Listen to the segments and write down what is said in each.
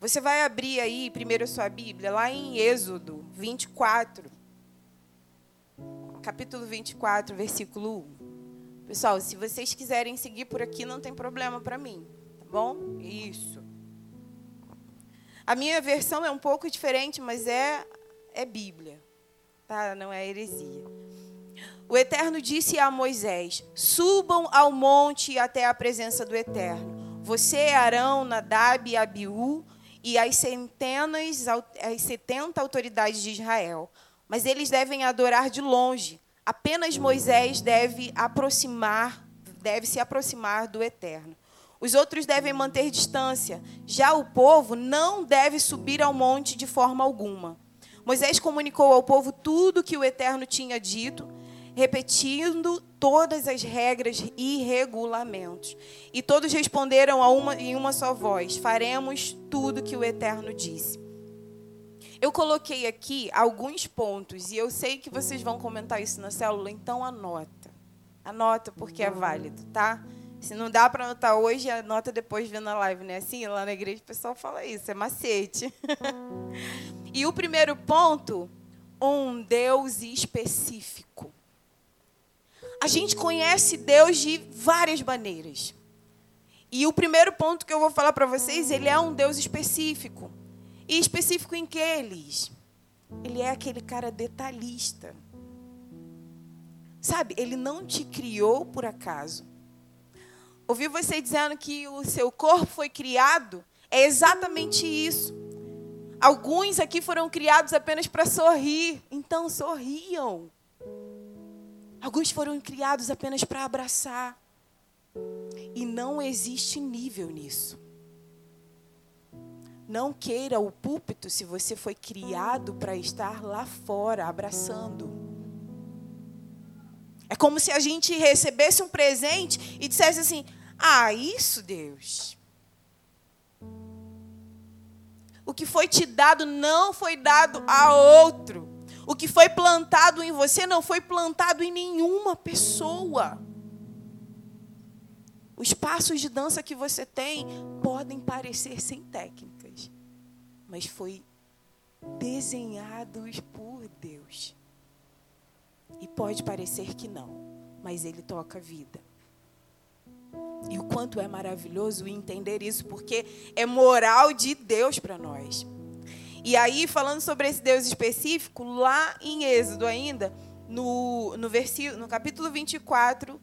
Você vai abrir aí primeiro a sua Bíblia, lá em Êxodo 24. Capítulo 24, versículo 1. Pessoal, se vocês quiserem seguir por aqui, não tem problema para mim, tá bom? Isso. A minha versão é um pouco diferente, mas é é Bíblia, tá? Não é heresia. O Eterno disse a Moisés: Subam ao monte até a presença do Eterno. Você, Arão, Nadab e Abiú e as centenas, as setenta autoridades de Israel. Mas eles devem adorar de longe. Apenas Moisés deve aproximar, deve se aproximar do Eterno. Os outros devem manter distância. Já o povo não deve subir ao monte de forma alguma. Moisés comunicou ao povo tudo que o Eterno tinha dito, repetindo todas as regras e regulamentos. E todos responderam uma, em uma só voz: Faremos tudo que o Eterno disse. Eu coloquei aqui alguns pontos e eu sei que vocês vão comentar isso na célula, então anota. Anota porque é válido, tá? Se não dá para anotar hoje, anota depois vendo a live, né? Assim, lá na igreja o pessoal fala isso, é macete. e o primeiro ponto, um Deus específico. A gente conhece Deus de várias maneiras. E o primeiro ponto que eu vou falar para vocês, ele é um Deus específico. E específico em que, Elis? Ele é aquele cara detalhista. Sabe, ele não te criou por acaso. Ouvi você dizendo que o seu corpo foi criado, é exatamente isso. Alguns aqui foram criados apenas para sorrir, então sorriam. Alguns foram criados apenas para abraçar. E não existe nível nisso. Não queira o púlpito se você foi criado para estar lá fora abraçando. É como se a gente recebesse um presente e dissesse assim: ah, isso, Deus. O que foi te dado não foi dado a outro. O que foi plantado em você não foi plantado em nenhuma pessoa. Os passos de dança que você tem podem parecer sem técnicas, mas foi desenhados por Deus. E pode parecer que não, mas ele toca a vida. E o quanto é maravilhoso entender isso, porque é moral de Deus para nós. E aí, falando sobre esse Deus específico, lá em Êxodo ainda, no, no, versículo, no capítulo 24,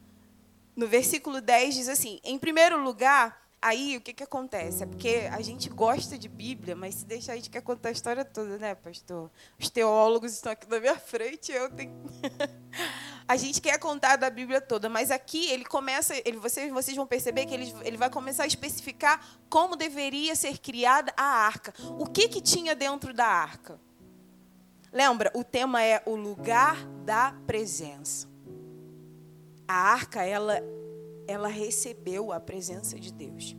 no versículo 10, diz assim: Em primeiro lugar, aí o que, que acontece? É porque a gente gosta de Bíblia, mas se deixar a gente quer contar a história toda, né, pastor? Os teólogos estão aqui na minha frente, eu tenho. a gente quer contar da Bíblia toda, mas aqui ele começa, ele, vocês, vocês vão perceber que ele, ele vai começar a especificar como deveria ser criada a arca. O que, que tinha dentro da arca? Lembra, o tema é o lugar da presença. A arca, ela, ela recebeu a presença de Deus.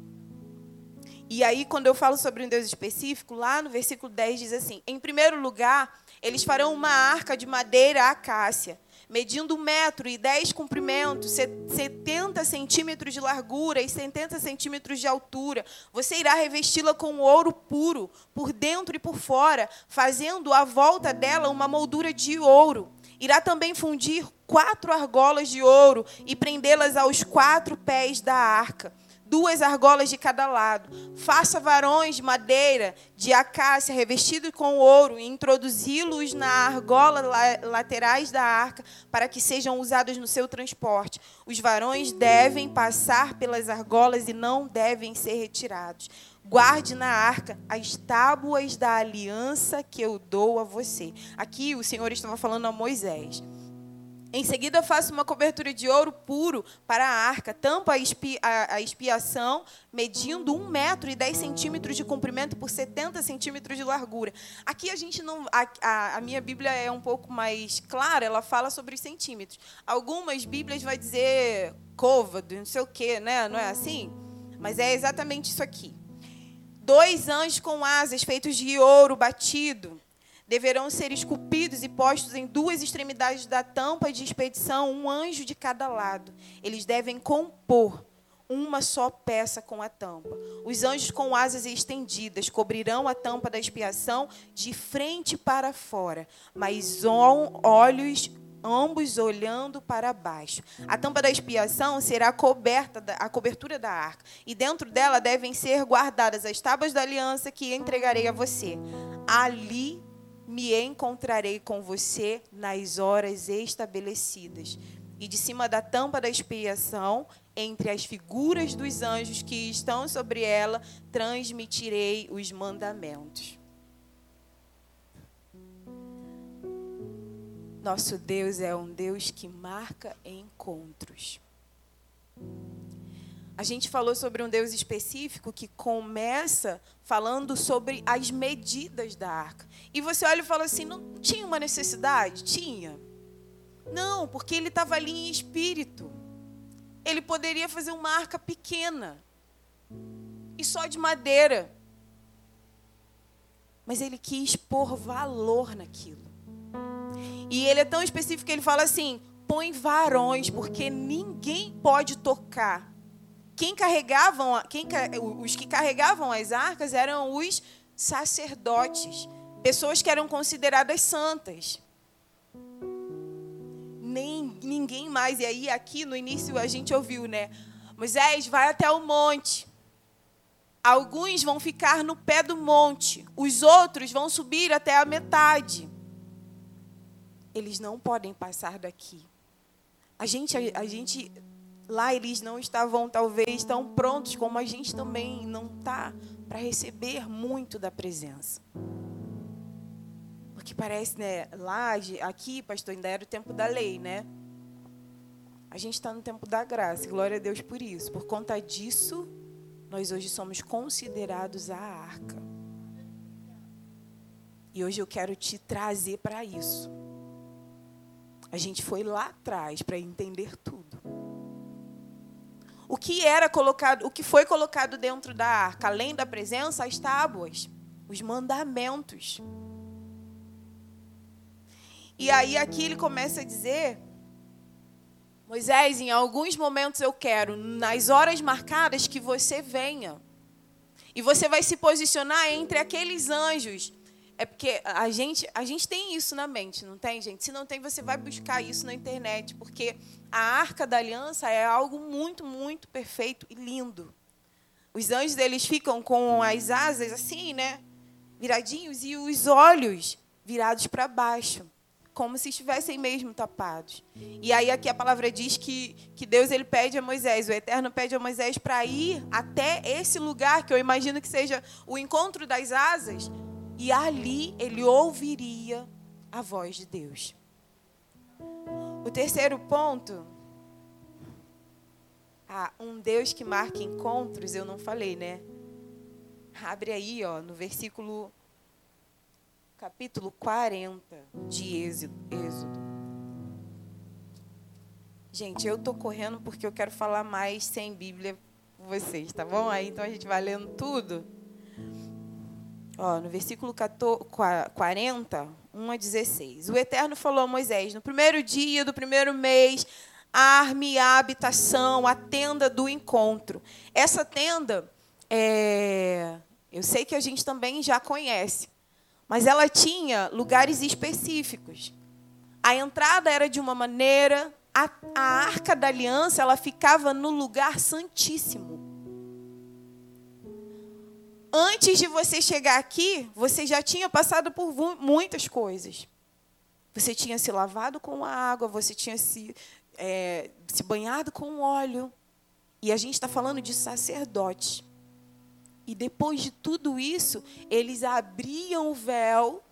E aí, quando eu falo sobre um Deus específico, lá no versículo 10 diz assim: Em primeiro lugar, eles farão uma arca de madeira acácia medindo um metro e dez comprimentos, 70 centímetros de largura e 70 centímetros de altura. Você irá revesti-la com ouro puro, por dentro e por fora, fazendo à volta dela uma moldura de ouro. Irá também fundir quatro argolas de ouro e prendê-las aos quatro pés da arca duas argolas de cada lado. Faça varões de madeira de acácia revestidos com ouro e introduzi-los na argola laterais da arca para que sejam usados no seu transporte. Os varões devem passar pelas argolas e não devem ser retirados. Guarde na arca as tábuas da aliança que eu dou a você. Aqui o Senhor estava falando a Moisés. Em seguida, faça uma cobertura de ouro puro para a arca, tampa a expiação, medindo um metro e dez centímetros de comprimento por 70 centímetros de largura. Aqui a gente não. A, a, a, minha Bíblia é um pouco mais clara, ela fala sobre os centímetros. Algumas Bíblias vai dizer côvado, não sei o quê, né? Não é assim? Mas é exatamente isso aqui. Dois anjos com asas feitos de ouro batido deverão ser esculpidos e postos em duas extremidades da tampa de expedição, um anjo de cada lado. Eles devem compor uma só peça com a tampa. Os anjos com asas estendidas cobrirão a tampa da expiação de frente para fora, mas olhos ambos olhando para baixo. A tampa da expiação será coberta a cobertura da arca, e dentro dela devem ser guardadas as tábuas da aliança que entregarei a você. Ali me encontrarei com você nas horas estabelecidas. E de cima da tampa da expiação, entre as figuras dos anjos que estão sobre ela, transmitirei os mandamentos. Nosso Deus é um Deus que marca encontros. A gente falou sobre um Deus específico que começa falando sobre as medidas da arca. E você olha e fala assim: não tinha uma necessidade? Tinha. Não, porque ele estava ali em espírito. Ele poderia fazer uma arca pequena e só de madeira. Mas ele quis pôr valor naquilo. E ele é tão específico que ele fala assim: põe varões, porque ninguém pode tocar quem carregavam, quem, os que carregavam as arcas eram os sacerdotes, pessoas que eram consideradas santas. Nem ninguém mais. E aí aqui no início a gente ouviu, né? Moisés vai até o monte. Alguns vão ficar no pé do monte, os outros vão subir até a metade. Eles não podem passar daqui. A gente, a, a gente Lá eles não estavam, talvez, tão prontos como a gente também não está para receber muito da presença. Porque parece, né? Lá, aqui, pastor, ainda era o tempo da lei, né? A gente está no tempo da graça. Glória a Deus por isso. Por conta disso, nós hoje somos considerados a arca. E hoje eu quero te trazer para isso. A gente foi lá atrás para entender tudo o que era colocado, o que foi colocado dentro da arca, além da presença, as tábuas, os mandamentos. E aí aqui ele começa a dizer: Moisés, em alguns momentos eu quero, nas horas marcadas, que você venha. E você vai se posicionar entre aqueles anjos é porque a gente, a gente tem isso na mente, não tem, gente? Se não tem, você vai buscar isso na internet, porque a arca da aliança é algo muito, muito perfeito e lindo. Os anjos eles ficam com as asas assim, né? Viradinhos e os olhos virados para baixo, como se estivessem mesmo tapados. E aí aqui a palavra diz que, que Deus ele pede a Moisés, o Eterno pede a Moisés para ir até esse lugar que eu imagino que seja o encontro das asas e ali ele ouviria a voz de Deus. O terceiro ponto. Ah, um Deus que marca encontros, eu não falei, né? Abre aí, ó, no versículo capítulo 40 de Êxodo. Gente, eu tô correndo porque eu quero falar mais sem Bíblia com vocês, tá bom? Aí então a gente vai lendo tudo. Ó, no versículo 14, 40, 1 a 16. O Eterno falou a Moisés: No primeiro dia do primeiro mês, arme a habitação, a tenda do encontro. Essa tenda, é, eu sei que a gente também já conhece, mas ela tinha lugares específicos. A entrada era de uma maneira, a, a arca da aliança ela ficava no lugar santíssimo antes de você chegar aqui, você já tinha passado por muitas coisas. Você tinha se lavado com água, você tinha se, é, se banhado com óleo. E a gente está falando de sacerdote. E depois de tudo isso, eles abriam o véu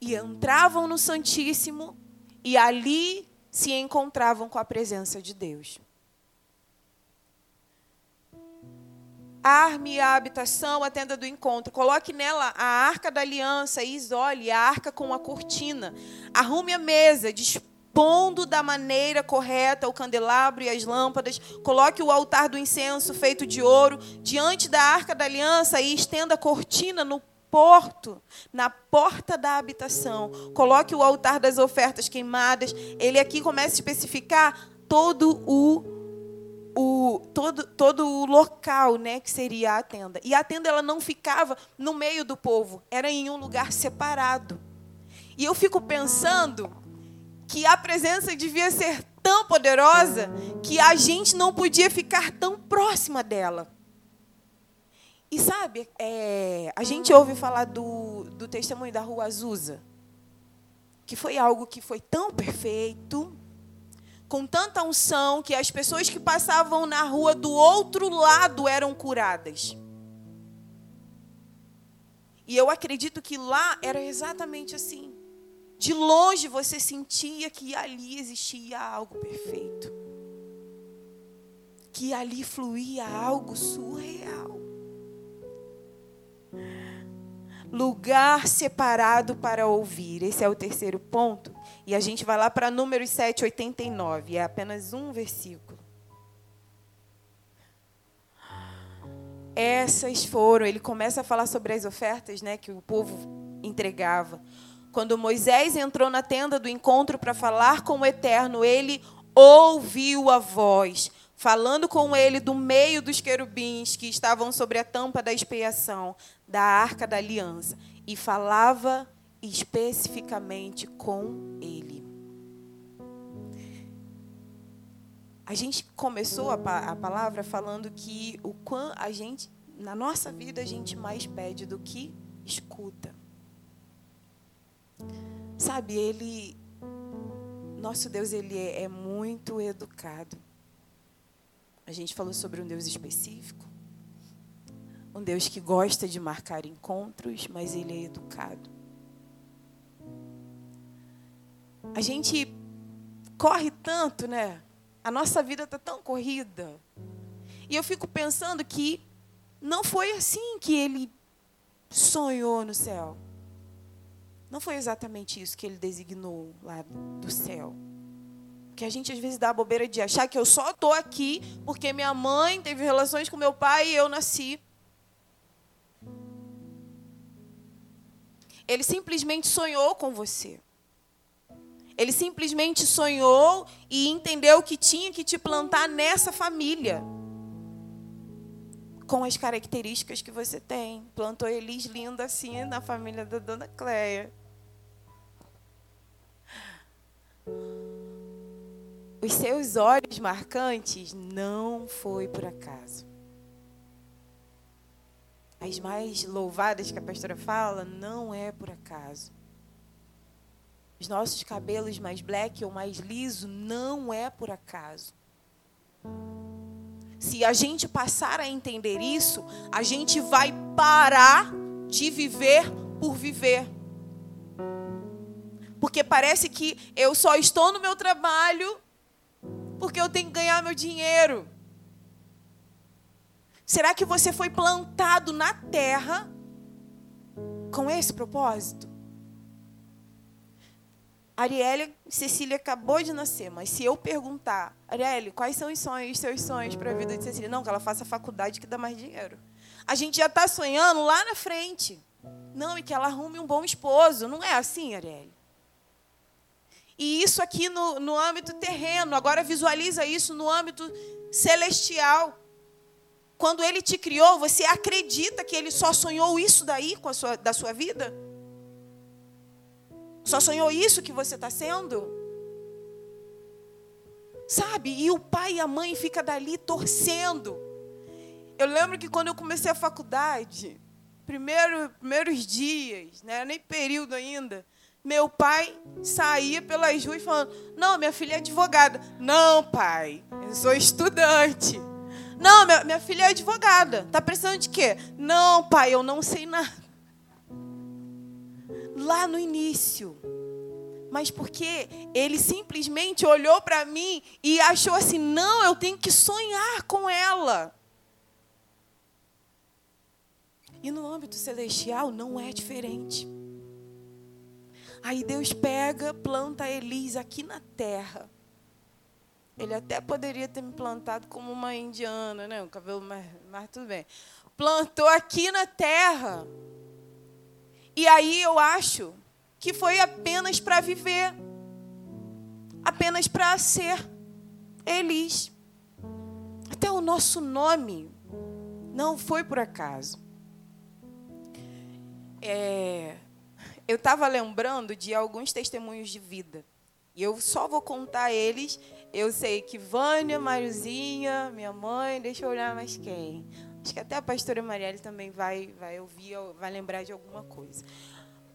e entravam no Santíssimo e ali se encontravam com a presença de Deus. Arme a habitação, a tenda do encontro. Coloque nela a arca da aliança e isole a arca com a cortina. Arrume a mesa, dispondo da maneira correta o candelabro e as lâmpadas. Coloque o altar do incenso feito de ouro diante da arca da aliança e estenda a cortina no porto, na porta da habitação. Coloque o altar das ofertas queimadas. Ele aqui começa a especificar todo o o, todo, todo o local né, que seria a tenda. E a tenda ela não ficava no meio do povo, era em um lugar separado. E eu fico pensando que a presença devia ser tão poderosa que a gente não podia ficar tão próxima dela. E sabe, é, a gente ouve falar do, do testemunho da rua Azusa, que foi algo que foi tão perfeito, com tanta unção, que as pessoas que passavam na rua do outro lado eram curadas. E eu acredito que lá era exatamente assim. De longe você sentia que ali existia algo perfeito. Que ali fluía algo surreal. Lugar separado para ouvir. Esse é o terceiro ponto. E a gente vai lá para Números 7, 89. É apenas um versículo. Essas foram, ele começa a falar sobre as ofertas né, que o povo entregava. Quando Moisés entrou na tenda do encontro para falar com o Eterno, ele ouviu a voz, falando com ele do meio dos querubins que estavam sobre a tampa da expiação, da arca da aliança, e falava especificamente com ele. A gente começou a, a palavra falando que o quão a gente, na nossa vida, a gente mais pede do que escuta. Sabe, ele. Nosso Deus, ele é, é muito educado. A gente falou sobre um Deus específico. Um Deus que gosta de marcar encontros, mas ele é educado. A gente corre tanto, né? A nossa vida está tão corrida. E eu fico pensando que não foi assim que ele sonhou no céu. Não foi exatamente isso que ele designou lá do céu. Que a gente às vezes dá a bobeira de achar que eu só estou aqui porque minha mãe teve relações com meu pai e eu nasci. Ele simplesmente sonhou com você. Ele simplesmente sonhou e entendeu que tinha que te plantar nessa família. Com as características que você tem. Plantou Elis linda assim na família da dona Cleia. Os seus olhos marcantes não foi por acaso. As mais louvadas que a pastora fala não é por acaso. Os nossos cabelos mais black ou mais liso não é por acaso. Se a gente passar a entender isso, a gente vai parar de viver por viver. Porque parece que eu só estou no meu trabalho porque eu tenho que ganhar meu dinheiro. Será que você foi plantado na terra com esse propósito? Arielle Cecília acabou de nascer, mas se eu perguntar, Arielle, quais são os sonhos, os seus sonhos para a vida de Cecília? Não, que ela faça faculdade que dá mais dinheiro. A gente já está sonhando lá na frente. Não, e que ela arrume um bom esposo. Não é assim, Arielle? E isso aqui no, no âmbito terreno. Agora visualiza isso no âmbito celestial. Quando ele te criou, você acredita que ele só sonhou isso daí com a sua, da sua vida? Só sonhou isso que você está sendo? Sabe? E o pai e a mãe ficam dali torcendo. Eu lembro que quando eu comecei a faculdade, primeiro, primeiros dias, né, nem período ainda, meu pai saía pelas ruas falando: Não, minha filha é advogada. Não, pai, eu sou estudante. Não, minha, minha filha é advogada. Tá precisando de quê? Não, pai, eu não sei nada. Lá no início. Mas porque ele simplesmente olhou para mim e achou assim: não, eu tenho que sonhar com ela. E no âmbito celestial não é diferente. Aí Deus pega, planta Elis aqui na terra. Ele até poderia ter me plantado como uma indiana, né? O cabelo mais, mais tudo bem. Plantou aqui na terra. E aí eu acho que foi apenas para viver. Apenas para ser Elis. o nosso nome não foi por acaso. É, eu estava lembrando de alguns testemunhos de vida. E eu só vou contar eles. Eu sei que Vânia, Mariozinha, minha mãe, deixa eu olhar mais quem. Acho que até a pastora Marielle também vai, vai ouvir, vai lembrar de alguma coisa.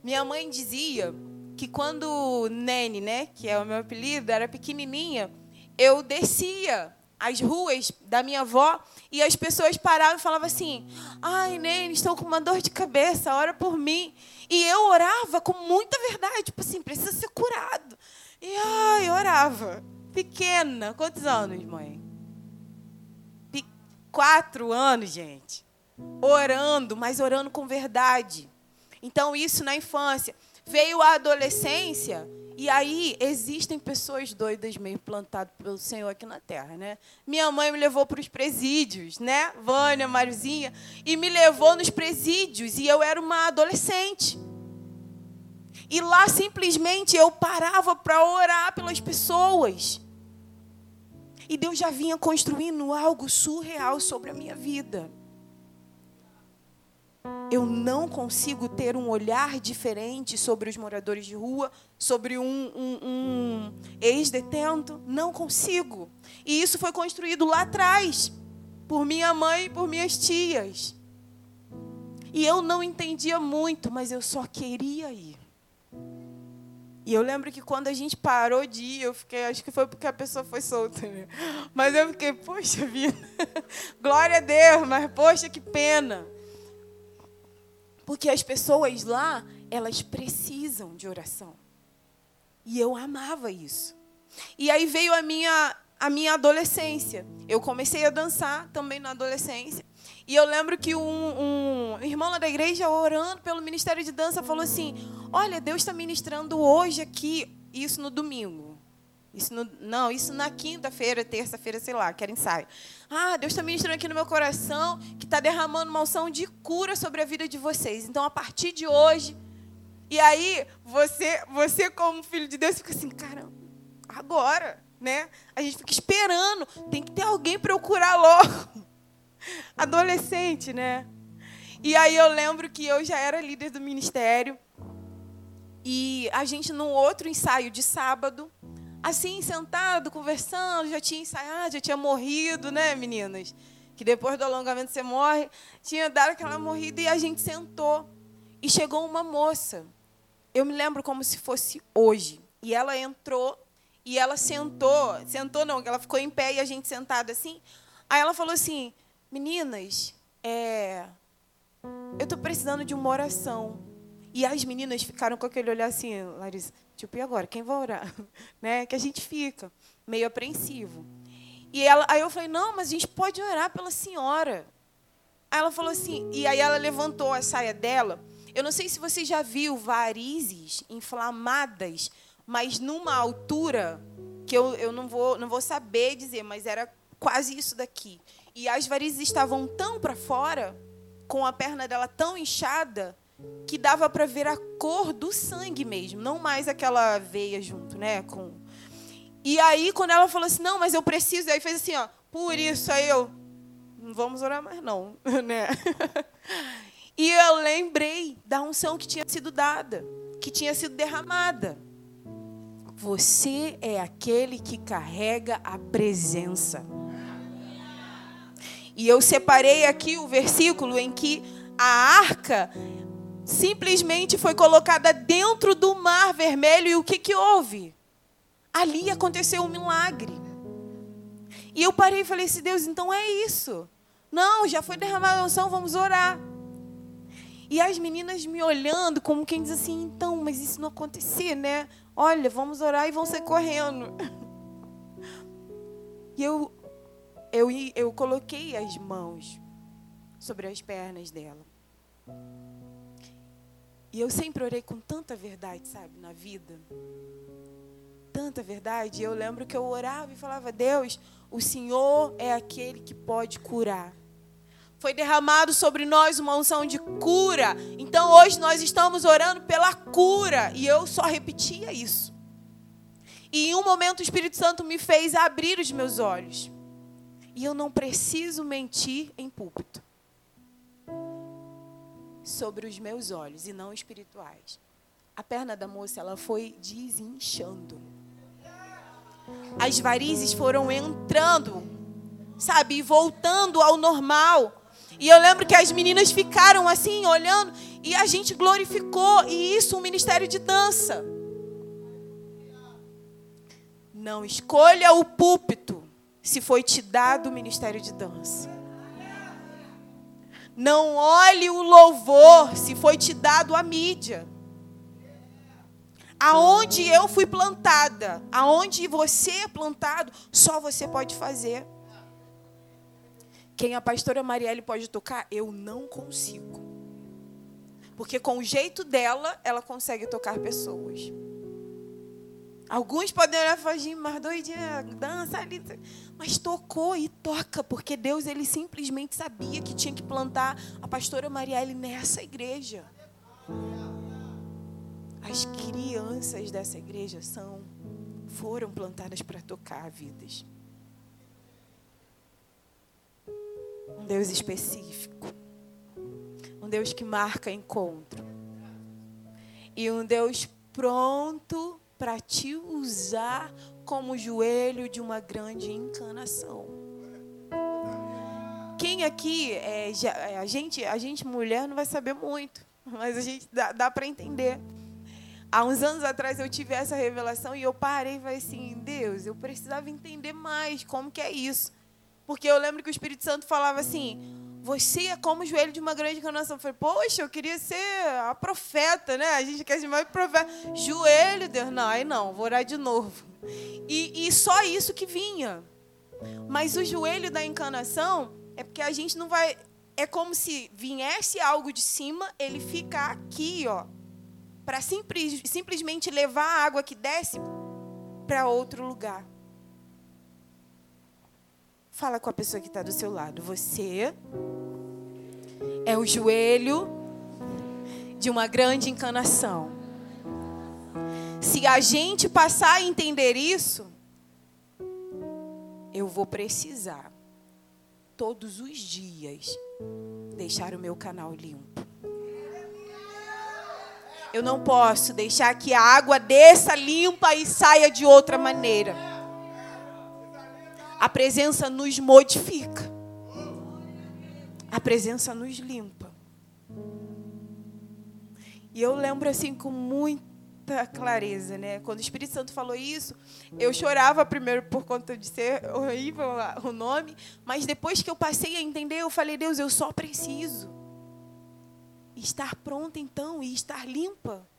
Minha mãe dizia que quando Nene, né, que é o meu apelido, era pequenininha, eu descia as ruas da minha avó e as pessoas paravam e falavam assim: Ai, Nene, estou com uma dor de cabeça, ora por mim. E eu orava com muita verdade, tipo assim, precisa ser curado. E ai, orava. Pequena. Quantos anos, mãe? Quatro anos, gente. Orando, mas orando com verdade. Então, isso na infância. Veio a adolescência, e aí existem pessoas doidas meio plantadas pelo Senhor aqui na terra, né? Minha mãe me levou para os presídios, né? Vânia, Marizinha, e me levou nos presídios, e eu era uma adolescente. E lá simplesmente eu parava para orar pelas pessoas. E Deus já vinha construindo algo surreal sobre a minha vida. Eu não consigo ter um olhar diferente sobre os moradores de rua, sobre um, um, um ex-detento. Não consigo. E isso foi construído lá atrás, por minha mãe e por minhas tias. E eu não entendia muito, mas eu só queria ir. E eu lembro que quando a gente parou de ir, eu fiquei, acho que foi porque a pessoa foi solta, né? Mas eu fiquei, poxa vida, glória a Deus, mas poxa, que pena. Porque as pessoas lá, elas precisam de oração. E eu amava isso. E aí veio a minha, a minha adolescência. Eu comecei a dançar também na adolescência. E eu lembro que um, um irmão lá da igreja, orando pelo ministério de dança, falou assim: Olha, Deus está ministrando hoje aqui, isso no domingo. Isso no, não, isso na quinta-feira, terça-feira, sei lá, que ensaio. Ah, Deus está ministrando aqui no meu coração, que está derramando uma unção de cura sobre a vida de vocês. Então, a partir de hoje. E aí, você, você como filho de Deus, fica assim: caramba, agora, né? A gente fica esperando, tem que ter alguém para eu curar logo adolescente, né? E aí eu lembro que eu já era líder do ministério. E a gente, num outro ensaio de sábado, assim, sentado, conversando, já tinha ensaiado, já tinha morrido, né, meninas? Que depois do alongamento você morre. Tinha dado aquela morrida e a gente sentou. E chegou uma moça. Eu me lembro como se fosse hoje. E ela entrou e ela sentou. Sentou não, ela ficou em pé e a gente sentado assim. Aí ela falou assim: Meninas, é, eu estou precisando de uma oração. E as meninas ficaram com aquele olhar assim, Larissa, tipo, e agora? Quem vai orar? Né? Que a gente fica meio apreensivo. E ela, aí eu falei, não, mas a gente pode orar pela senhora. Aí ela falou assim, e aí ela levantou a saia dela. Eu não sei se você já viu varizes inflamadas, mas numa altura que eu, eu não, vou, não vou saber dizer, mas era quase isso daqui. E as varizes estavam tão para fora, com a perna dela tão inchada, que dava para ver a cor do sangue mesmo, não mais aquela veia junto, né? Com... E aí, quando ela falou assim, não, mas eu preciso, aí fez assim, ó, por isso, aí eu, não vamos orar mais não, né? E eu lembrei da unção que tinha sido dada, que tinha sido derramada. Você é aquele que carrega a presença. E eu separei aqui o versículo em que a arca simplesmente foi colocada dentro do mar vermelho e o que, que houve? Ali aconteceu um milagre. E eu parei e falei assim, Deus, então é isso. Não, já foi derramada a unção, vamos orar. E as meninas me olhando como quem diz assim, então, mas isso não acontecer, né? Olha, vamos orar e vão sair correndo. E eu eu, eu coloquei as mãos sobre as pernas dela. E eu sempre orei com tanta verdade, sabe, na vida. Tanta verdade. Eu lembro que eu orava e falava: Deus, o Senhor é aquele que pode curar. Foi derramado sobre nós uma unção de cura. Então hoje nós estamos orando pela cura. E eu só repetia isso. E em um momento o Espírito Santo me fez abrir os meus olhos. E eu não preciso mentir em púlpito sobre os meus olhos e não espirituais. A perna da moça ela foi desinchando. As varizes foram entrando, sabe, voltando ao normal. E eu lembro que as meninas ficaram assim, olhando, e a gente glorificou, e isso um ministério de dança. Não escolha o púlpito se foi te dado o ministério de dança. Não olhe o louvor se foi te dado a mídia. Aonde eu fui plantada, aonde você é plantado, só você pode fazer. Quem a pastora Marielle pode tocar, eu não consigo. Porque com o jeito dela, ela consegue tocar pessoas. Alguns podem olhar e falar, mas doidinha, dança ali. Mas tocou e toca, porque Deus ele simplesmente sabia que tinha que plantar a pastora Marielle nessa igreja. As crianças dessa igreja são foram plantadas para tocar vidas. Um Deus específico. Um Deus que marca encontro. E um Deus pronto para te usar como joelho de uma grande encanação. Quem aqui, é, é, a, gente, a gente mulher não vai saber muito, mas a gente dá, dá para entender. Há uns anos atrás eu tive essa revelação e eu parei e falei assim, Deus, eu precisava entender mais como que é isso. Porque eu lembro que o Espírito Santo falava assim, você é como o joelho de uma grande encarnação. Eu falei, poxa, eu queria ser a profeta, né? A gente quer ser mais profeta. Joelho, Deus, não, aí não, vou orar de novo. E, e só isso que vinha. Mas o joelho da encarnação é porque a gente não vai. É como se viesse algo de cima, ele ficar aqui, ó. Para simples, simplesmente levar a água que desce para outro lugar. Fala com a pessoa que está do seu lado. Você é o joelho de uma grande encanação. Se a gente passar a entender isso, eu vou precisar todos os dias deixar o meu canal limpo. Eu não posso deixar que a água desça limpa e saia de outra maneira. A presença nos modifica. A presença nos limpa. E eu lembro assim com muita clareza, né? Quando o Espírito Santo falou isso, eu chorava primeiro por conta de ser horrível o nome, mas depois que eu passei a entender, eu falei: Deus, eu só preciso estar pronta então e estar limpa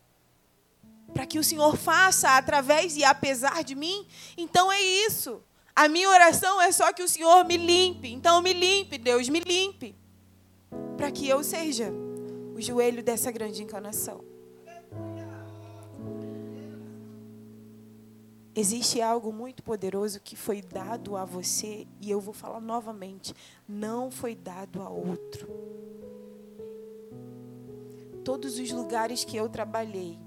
para que o Senhor faça através e apesar de mim. Então é isso. A minha oração é só que o Senhor me limpe. Então me limpe, Deus, me limpe. Para que eu seja o joelho dessa grande encarnação. Existe algo muito poderoso que foi dado a você, e eu vou falar novamente: não foi dado a outro. Todos os lugares que eu trabalhei,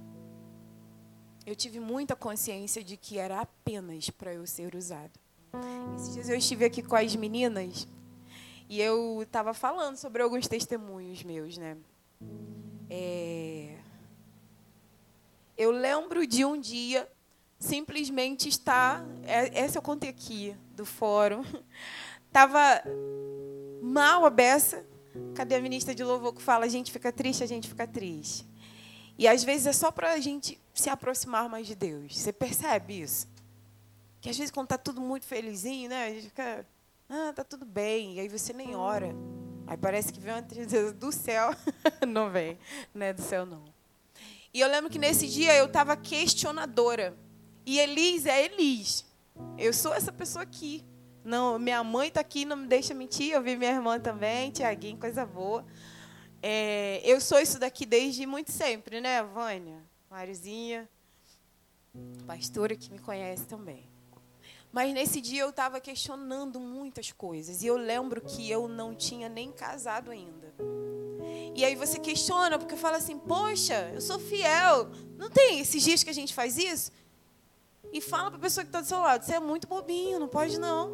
eu tive muita consciência de que era apenas para eu ser usado. Esses dias eu estive aqui com as meninas e eu estava falando sobre alguns testemunhos meus, né? É... Eu lembro de um dia simplesmente estar. É, essa eu contei aqui do fórum. Estava mal a beça. Cadê a ministra de louvor que fala: a gente fica triste, a gente fica triste. E às vezes é só para a gente se aproximar mais de Deus. Você percebe isso? Que às vezes quando está tudo muito felizinho, né? A gente fica, ah, tá tudo bem. E aí você nem ora. Aí parece que vem uma tristeza do céu. não vem, né? Do céu não. E eu lembro que nesse dia eu estava questionadora. E Elis é Elis. Eu sou essa pessoa aqui. Não, minha mãe está aqui, não me deixa mentir. Eu vi minha irmã também, Tiaguinho, coisa boa. É, eu sou isso daqui desde muito sempre, né, Vânia? Marizinha, pastora que me conhece também. Mas nesse dia eu estava questionando muitas coisas. E eu lembro que eu não tinha nem casado ainda. E aí você questiona, porque fala assim: Poxa, eu sou fiel. Não tem esses dias que a gente faz isso? E fala para a pessoa que está do seu lado: Você é muito bobinho, não pode não.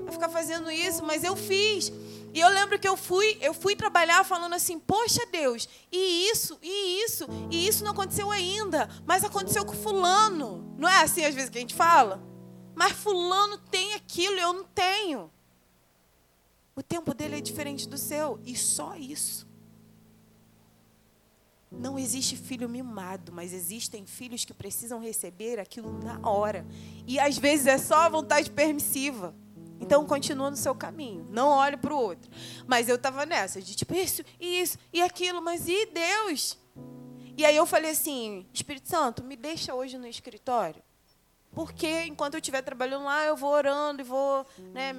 vai ficar fazendo isso, mas eu fiz. E eu lembro que eu fui, eu fui trabalhar falando assim: "Poxa, Deus, e isso, e isso, e isso não aconteceu ainda, mas aconteceu com fulano". Não é assim às vezes que a gente fala? Mas fulano tem aquilo, eu não tenho. O tempo dele é diferente do seu, e só isso. Não existe filho mimado, mas existem filhos que precisam receber aquilo na hora. E às vezes é só a vontade permissiva. Então continua no seu caminho, não olhe para o outro. Mas eu estava nessa, de tipo, isso, isso e aquilo, mas e Deus? E aí eu falei assim, Espírito Santo, me deixa hoje no escritório. Porque enquanto eu estiver trabalhando lá, eu vou orando e vou. Né?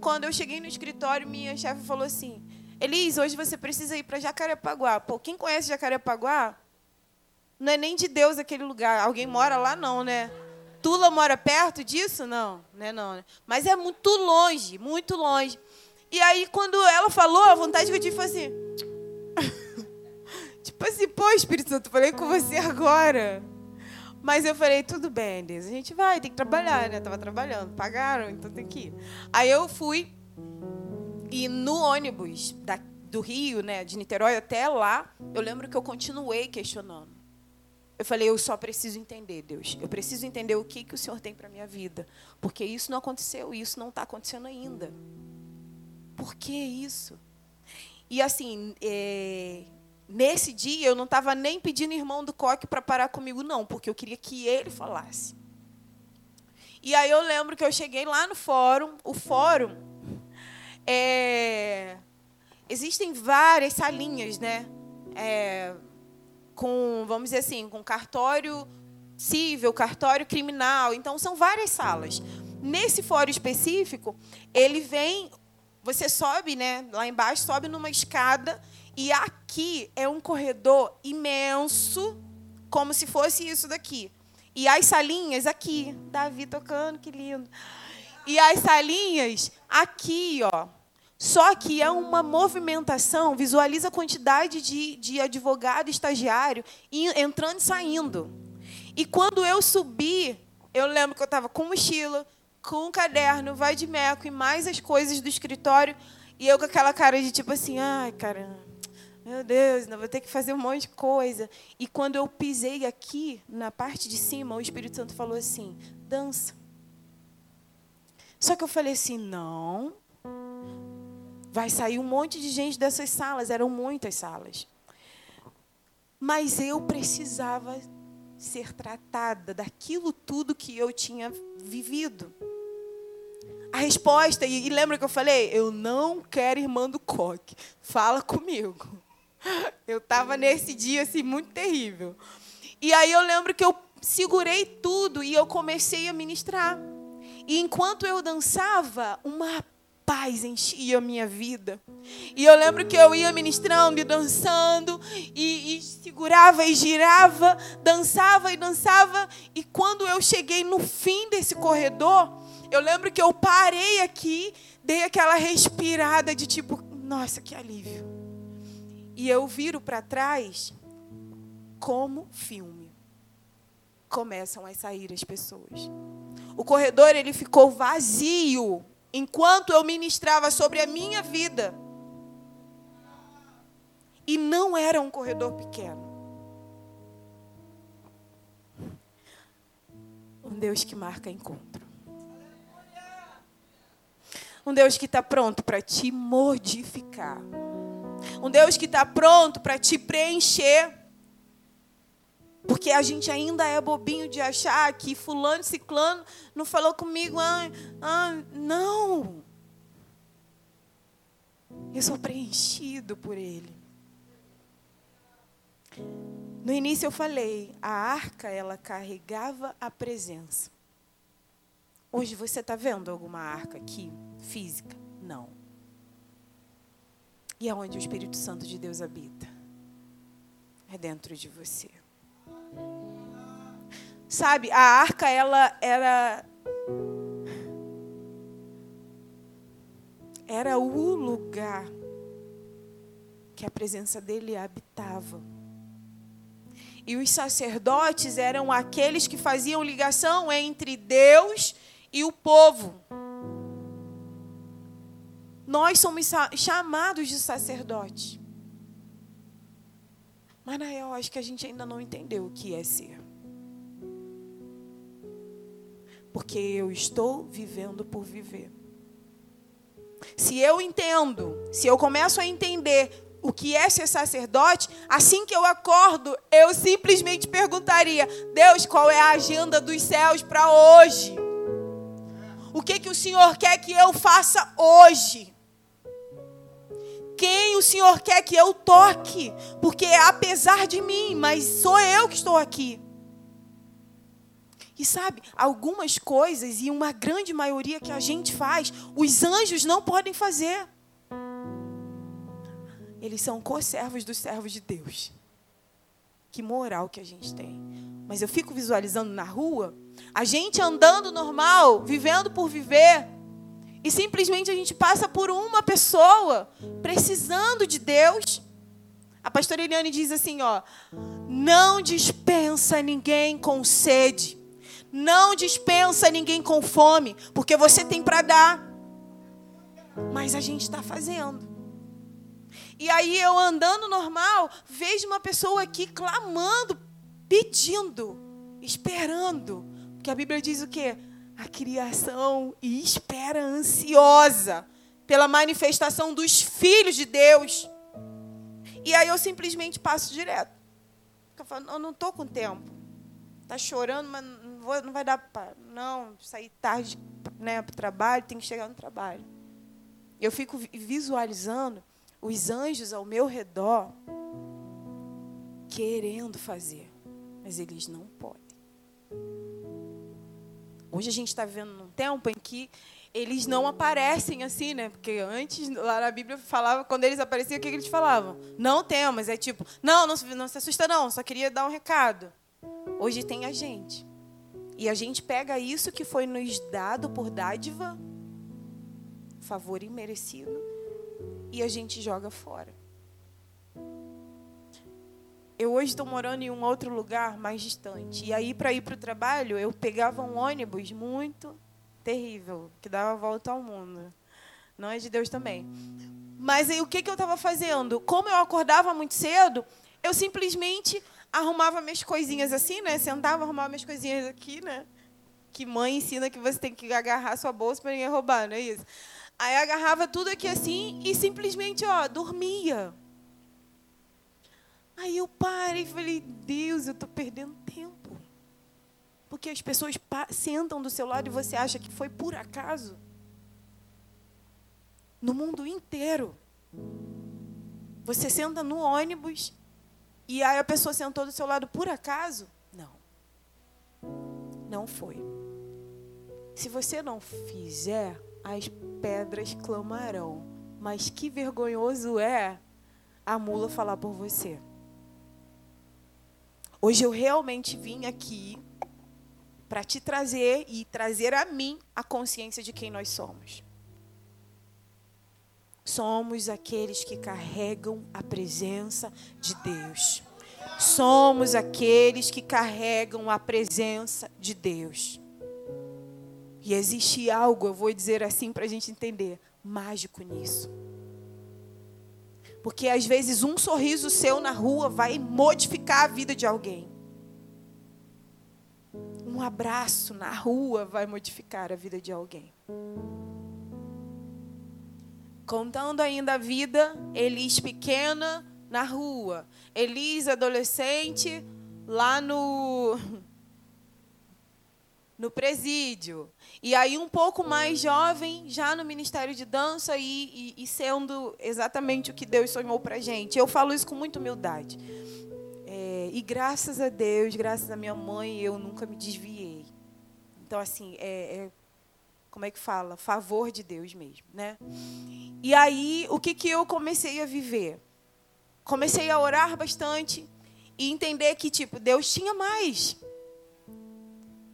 Quando eu cheguei no escritório, minha chefe falou assim: Elis, hoje você precisa ir para Jacarepaguá. Pô, quem conhece Jacarepaguá? Não é nem de Deus aquele lugar. Alguém mora lá, não, né? Tula mora perto disso? Não, né? Não, né? Mas é muito longe, muito longe. E aí, quando ela falou, a vontade que eu tive foi assim. tipo assim, pô, Espírito Santo, falei com você agora. Mas eu falei, tudo bem, Deus, a gente vai, tem que trabalhar, né? tava trabalhando, pagaram, então tem que ir. Aí eu fui, e no ônibus da, do Rio, né, de Niterói até lá, eu lembro que eu continuei questionando. Eu falei, eu só preciso entender, Deus. Eu preciso entender o que, que o Senhor tem para minha vida. Porque isso não aconteceu, isso não está acontecendo ainda. Por que isso? E assim, é, nesse dia eu não estava nem pedindo irmão do coque para parar comigo, não, porque eu queria que ele falasse. E aí eu lembro que eu cheguei lá no fórum, o fórum é, existem várias salinhas, né? É, com, vamos dizer assim, com cartório civil, cartório criminal. Então, são várias salas. Nesse fórum específico, ele vem, você sobe, né? Lá embaixo, sobe numa escada e aqui é um corredor imenso, como se fosse isso daqui. E as salinhas aqui, Davi tocando, que lindo. E as salinhas aqui, ó. Só que é uma movimentação, visualiza a quantidade de, de advogado estagiário entrando e saindo. E quando eu subi, eu lembro que eu estava com mochila, com um caderno, vai de meco e mais as coisas do escritório. E eu com aquela cara de tipo assim, ai, caramba, meu Deus, não vou ter que fazer um monte de coisa. E quando eu pisei aqui, na parte de cima, o Espírito Santo falou assim: dança. Só que eu falei assim: não, Vai sair um monte de gente dessas salas, eram muitas salas. Mas eu precisava ser tratada daquilo tudo que eu tinha vivido. A resposta, e, lembra que eu falei? Eu não quero irmã do coque. Fala comigo. Eu estava nesse dia assim muito terrível. E aí eu lembro que eu segurei tudo e eu comecei a ministrar. E enquanto eu dançava, uma paz enchia a minha vida. E eu lembro que eu ia ministrando e dançando, e, e, segurava e girava, dançava e dançava. E quando eu cheguei no fim desse corredor, eu lembro que eu parei aqui, dei aquela respirada de tipo, nossa, que alívio. E eu viro para trás, como filme. Começam a sair as pessoas. O corredor ele ficou vazio enquanto eu ministrava sobre a minha vida. E não era um corredor pequeno. Um Deus que marca encontro. Um Deus que está pronto para te modificar. Um Deus que está pronto para te preencher. Porque a gente ainda é bobinho de achar que fulano, ciclano não falou comigo. Ah, ah, não. Eu sou preenchido por ele. No início eu falei, a arca ela carregava a presença. Hoje você está vendo alguma arca aqui, física? Não. E aonde o Espírito Santo de Deus habita? É dentro de você. Sabe, a arca ela era era o lugar que a presença dele habitava. E os sacerdotes eram aqueles que faziam ligação entre Deus e o povo. Nós somos chamados de sacerdotes. Mas na real, acho que a gente ainda não entendeu o que é ser. Porque eu estou vivendo por viver. Se eu entendo, se eu começo a entender o que é ser sacerdote, assim que eu acordo, eu simplesmente perguntaria: Deus, qual é a agenda dos céus para hoje? O que que o Senhor quer que eu faça hoje? Quem o Senhor quer que eu toque? Porque é apesar de mim, mas sou eu que estou aqui. E sabe, algumas coisas, e uma grande maioria que a gente faz, os anjos não podem fazer. Eles são co-servos dos servos de Deus. Que moral que a gente tem. Mas eu fico visualizando na rua, a gente andando normal, vivendo por viver, e simplesmente a gente passa por uma pessoa precisando de Deus. A pastora Eliane diz assim, ó: "Não dispensa ninguém com sede. Não dispensa ninguém com fome, porque você tem para dar. Mas a gente está fazendo. E aí eu andando normal, vejo uma pessoa aqui clamando, pedindo, esperando. Porque a Bíblia diz o quê? A criação espera ansiosa pela manifestação dos filhos de Deus. E aí eu simplesmente passo direto. Eu falo, eu não estou com tempo. Está chorando, mas não, vou, não vai dar para. Não, sair tarde né, para o trabalho, tem que chegar no trabalho. Eu fico visualizando os anjos ao meu redor querendo fazer, mas eles não podem. Hoje a gente está vivendo num tempo em que eles não aparecem assim, né? Porque antes, lá na Bíblia, falava, quando eles apareciam, o que, que eles falavam? Não temos. É tipo, não, não, não se assusta, não, só queria dar um recado. Hoje tem a gente. E a gente pega isso que foi nos dado por dádiva, favor imerecido, e a gente joga fora. Eu hoje estou morando em um outro lugar mais distante. E aí, para ir para o trabalho, eu pegava um ônibus muito terrível, que dava a volta ao mundo. Não é de Deus também. Mas aí, o que, que eu estava fazendo? Como eu acordava muito cedo, eu simplesmente arrumava minhas coisinhas assim, né? Sentava, arrumava minhas coisinhas aqui, né? Que mãe ensina que você tem que agarrar sua bolsa para ninguém roubar, não é isso? Aí agarrava tudo aqui assim e simplesmente, ó, dormia. Aí eu parei e falei, Deus, eu estou perdendo tempo. Porque as pessoas sentam do seu lado e você acha que foi por acaso. No mundo inteiro. Você senta no ônibus e aí a pessoa sentou do seu lado por acaso? Não. Não foi. Se você não fizer, as pedras clamarão. Mas que vergonhoso é a mula falar por você. Hoje eu realmente vim aqui para te trazer e trazer a mim a consciência de quem nós somos. Somos aqueles que carregam a presença de Deus. Somos aqueles que carregam a presença de Deus. E existe algo, eu vou dizer assim para a gente entender, mágico nisso. Porque às vezes um sorriso seu na rua vai modificar a vida de alguém. Um abraço na rua vai modificar a vida de alguém. Contando ainda a vida, Elis pequena na rua, Elis adolescente lá no no presídio. E aí, um pouco mais jovem, já no Ministério de Dança e, e, e sendo exatamente o que Deus sonhou para gente. Eu falo isso com muita humildade. É, e graças a Deus, graças a minha mãe, eu nunca me desviei. Então, assim, é, é como é que fala? Favor de Deus mesmo, né? E aí, o que, que eu comecei a viver? Comecei a orar bastante e entender que, tipo, Deus tinha mais.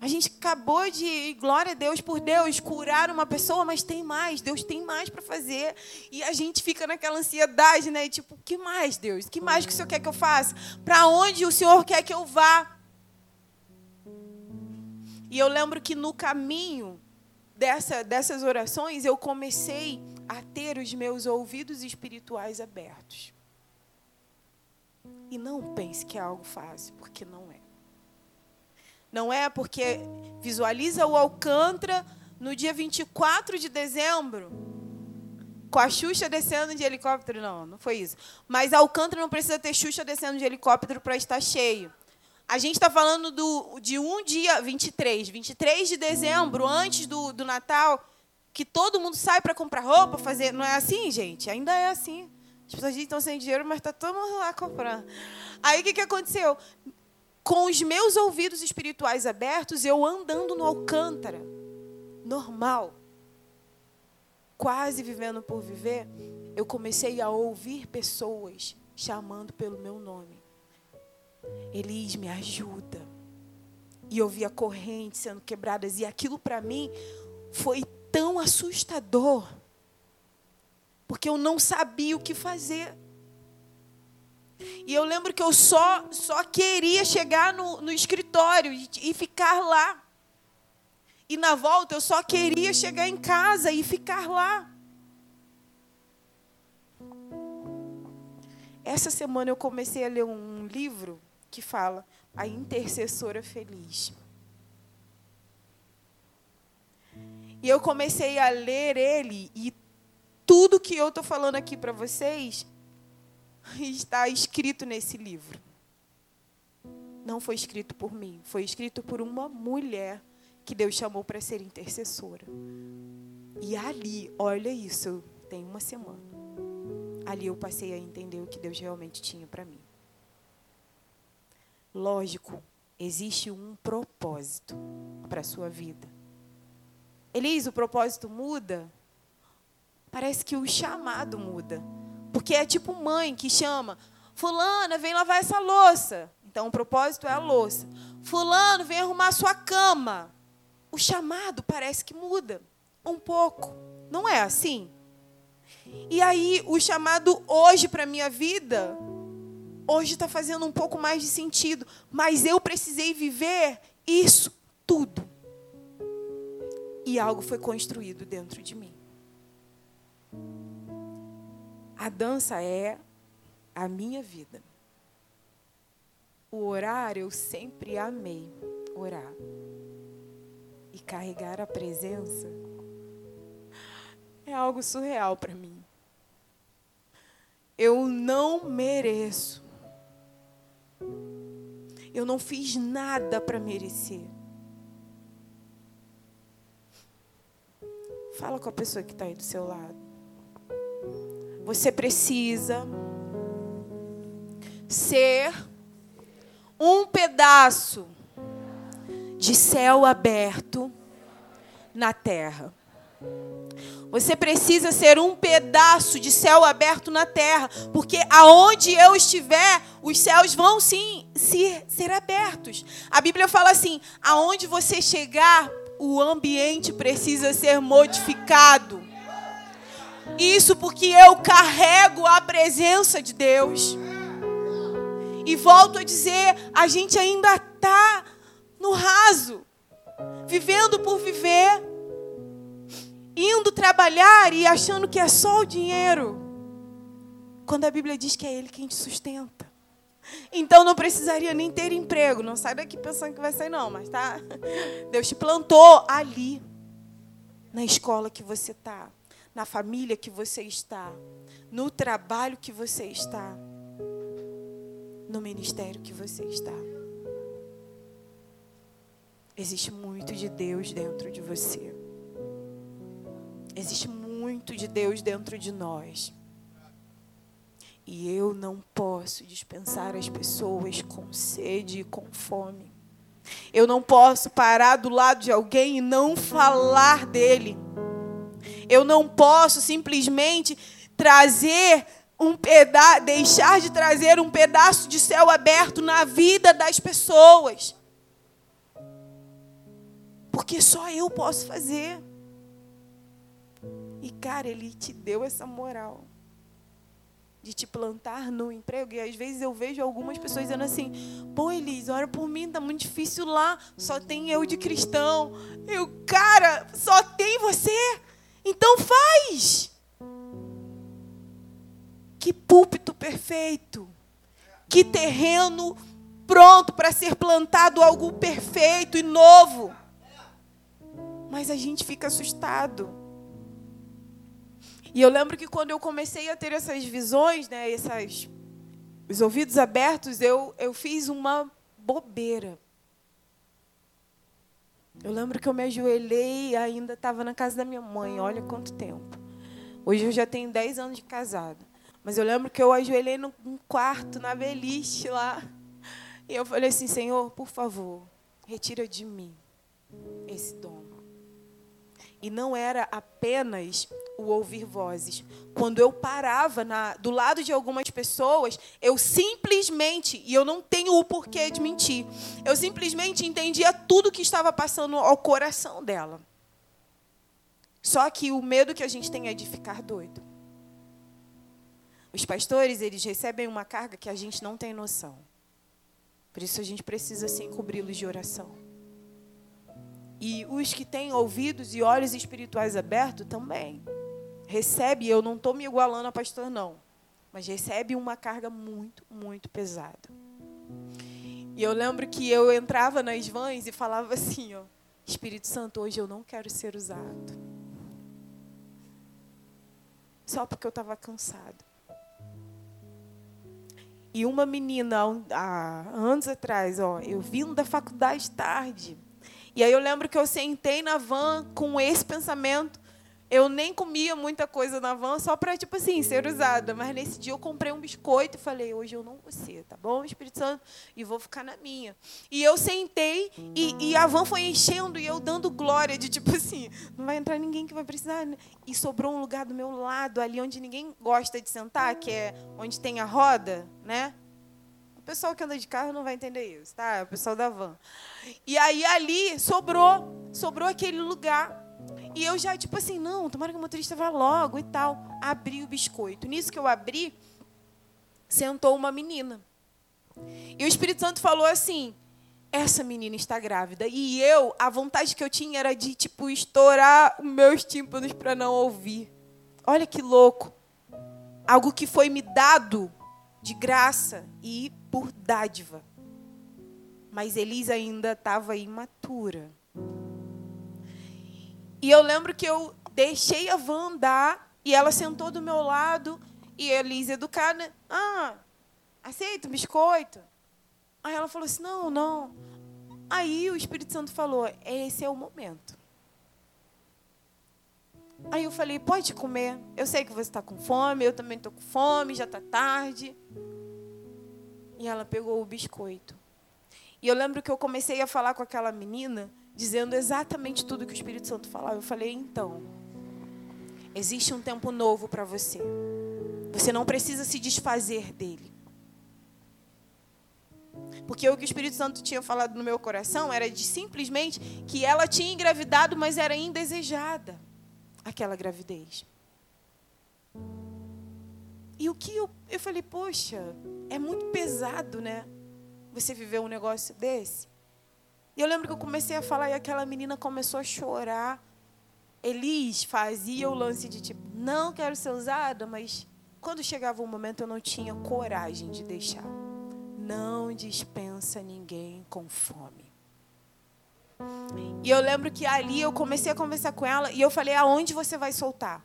A gente acabou de, glória a Deus por Deus, curar uma pessoa, mas tem mais, Deus tem mais para fazer. E a gente fica naquela ansiedade, né? Tipo, que mais, Deus? Que mais que o Senhor quer que eu faça? Para onde o Senhor quer que eu vá? E eu lembro que no caminho dessa, dessas orações, eu comecei a ter os meus ouvidos espirituais abertos. E não pense que é algo fácil, porque não é. Não é porque visualiza o Alcântara no dia 24 de dezembro, com a Xuxa descendo de helicóptero. Não, não foi isso. Mas Alcântara não precisa ter Xuxa descendo de helicóptero para estar cheio. A gente está falando do, de um dia, 23, 23 de dezembro, antes do, do Natal, que todo mundo sai para comprar roupa, fazer. Não é assim, gente? Ainda é assim. As pessoas estão sem dinheiro, mas está todo mundo lá comprando. Aí o que, que aconteceu? Com os meus ouvidos espirituais abertos, eu andando no Alcântara, normal, quase vivendo por viver, eu comecei a ouvir pessoas chamando pelo meu nome. Elis, me ajuda. E eu via correntes sendo quebradas. E aquilo para mim foi tão assustador. Porque eu não sabia o que fazer. E eu lembro que eu só, só queria chegar no, no escritório e, e ficar lá. E na volta eu só queria chegar em casa e ficar lá. Essa semana eu comecei a ler um livro que fala a intercessora feliz. E eu comecei a ler ele e tudo que eu estou falando aqui para vocês está escrito nesse livro. Não foi escrito por mim, foi escrito por uma mulher que Deus chamou para ser intercessora. E ali, olha isso, tem uma semana. Ali eu passei a entender o que Deus realmente tinha para mim. Lógico, existe um propósito para a sua vida. Elis, o propósito muda? Parece que o chamado muda. Porque é tipo mãe que chama: Fulana, vem lavar essa louça. Então o propósito é a louça. Fulano, vem arrumar sua cama. O chamado parece que muda um pouco. Não é assim? E aí, o chamado hoje para a minha vida hoje está fazendo um pouco mais de sentido, mas eu precisei viver isso tudo. E algo foi construído dentro de mim. A dança é a minha vida. O orar, eu sempre amei orar. E carregar a presença é algo surreal para mim. Eu não mereço eu não fiz nada para merecer. Fala com a pessoa que está aí do seu lado. Você precisa ser um pedaço de céu aberto na terra. Você precisa ser um pedaço de céu aberto na terra, porque aonde eu estiver, os céus vão sim se, ser abertos. A Bíblia fala assim: aonde você chegar, o ambiente precisa ser modificado. Isso porque eu carrego a presença de Deus. E volto a dizer, a gente ainda está no raso, vivendo por viver indo trabalhar e achando que é só o dinheiro, quando a Bíblia diz que é Ele quem te sustenta. Então não precisaria nem ter emprego. Não sai daqui pensando que vai sair, não, mas tá. Deus te plantou ali, na escola que você está, na família que você está, no trabalho que você está, no ministério que você está. Existe muito de Deus dentro de você. Existe muito de Deus dentro de nós. E eu não posso dispensar as pessoas com sede e com fome. Eu não posso parar do lado de alguém e não falar dele. Eu não posso simplesmente trazer um pedaço, deixar de trazer um pedaço de céu aberto na vida das pessoas. Porque só eu posso fazer. E, cara, ele te deu essa moral de te plantar no emprego. E às vezes eu vejo algumas pessoas dizendo assim: pô, Elis, ora por mim, tá muito difícil lá, só tem eu de cristão. Eu, cara, só tem você? Então faz! Que púlpito perfeito! Que terreno pronto para ser plantado algo perfeito e novo. Mas a gente fica assustado. E eu lembro que quando eu comecei a ter essas visões, né, essas, os ouvidos abertos, eu, eu fiz uma bobeira. Eu lembro que eu me ajoelhei e ainda estava na casa da minha mãe. Olha quanto tempo. Hoje eu já tenho 10 anos de casada. Mas eu lembro que eu ajoelhei num quarto, na beliche lá. E eu falei assim: Senhor, por favor, retira de mim esse dom. E não era apenas o ouvir vozes. Quando eu parava na, do lado de algumas pessoas, eu simplesmente, e eu não tenho o porquê de mentir, eu simplesmente entendia tudo que estava passando ao coração dela. Só que o medo que a gente tem é de ficar doido. Os pastores, eles recebem uma carga que a gente não tem noção. Por isso a gente precisa sim cobri-los de oração. E os que têm ouvidos e olhos espirituais abertos também. Recebe, eu não estou me igualando a pastor, não. Mas recebe uma carga muito, muito pesada. E eu lembro que eu entrava nas vans e falava assim, ó. Espírito Santo, hoje eu não quero ser usado. Só porque eu estava cansado. E uma menina, há anos atrás, ó, eu vindo da faculdade tarde, e aí eu lembro que eu sentei na van com esse pensamento. Eu nem comia muita coisa na van só para, tipo assim, ser usada. Mas nesse dia eu comprei um biscoito e falei, hoje eu não vou ser, tá bom, Espírito Santo? E vou ficar na minha. E eu sentei e, e a van foi enchendo e eu dando glória de, tipo assim, não vai entrar ninguém que vai precisar. Né? E sobrou um lugar do meu lado, ali onde ninguém gosta de sentar, que é onde tem a roda, né? Pessoal que anda de carro não vai entender isso, tá? É o pessoal da van. E aí ali sobrou, sobrou aquele lugar. E eu já, tipo assim, não, tomara que o motorista vá logo e tal. Abri o biscoito. Nisso que eu abri, sentou uma menina. E o Espírito Santo falou assim: essa menina está grávida. E eu, a vontade que eu tinha era de, tipo, estourar os meus tímpanos para não ouvir. Olha que louco. Algo que foi me dado de graça e por dádiva. Mas Elisa ainda estava imatura. E eu lembro que eu deixei a van andar e ela sentou do meu lado e Elisa educada, ah, aceita um biscoito? Aí ela falou assim, não, não. Aí o Espírito Santo falou, esse é o momento. Aí eu falei, pode comer. Eu sei que você está com fome, eu também estou com fome, já está tarde. E ela pegou o biscoito. E eu lembro que eu comecei a falar com aquela menina, dizendo exatamente tudo que o Espírito Santo falava. Eu falei, então, existe um tempo novo para você. Você não precisa se desfazer dele. Porque o que o Espírito Santo tinha falado no meu coração era de simplesmente que ela tinha engravidado, mas era indesejada aquela gravidez. E o que eu, eu falei, poxa, é muito pesado, né? Você viver um negócio desse. E eu lembro que eu comecei a falar e aquela menina começou a chorar. Elis fazia o lance de tipo, não quero ser usada, mas quando chegava o momento eu não tinha coragem de deixar. Não dispensa ninguém com fome. E eu lembro que ali eu comecei a conversar com ela e eu falei: aonde você vai soltar?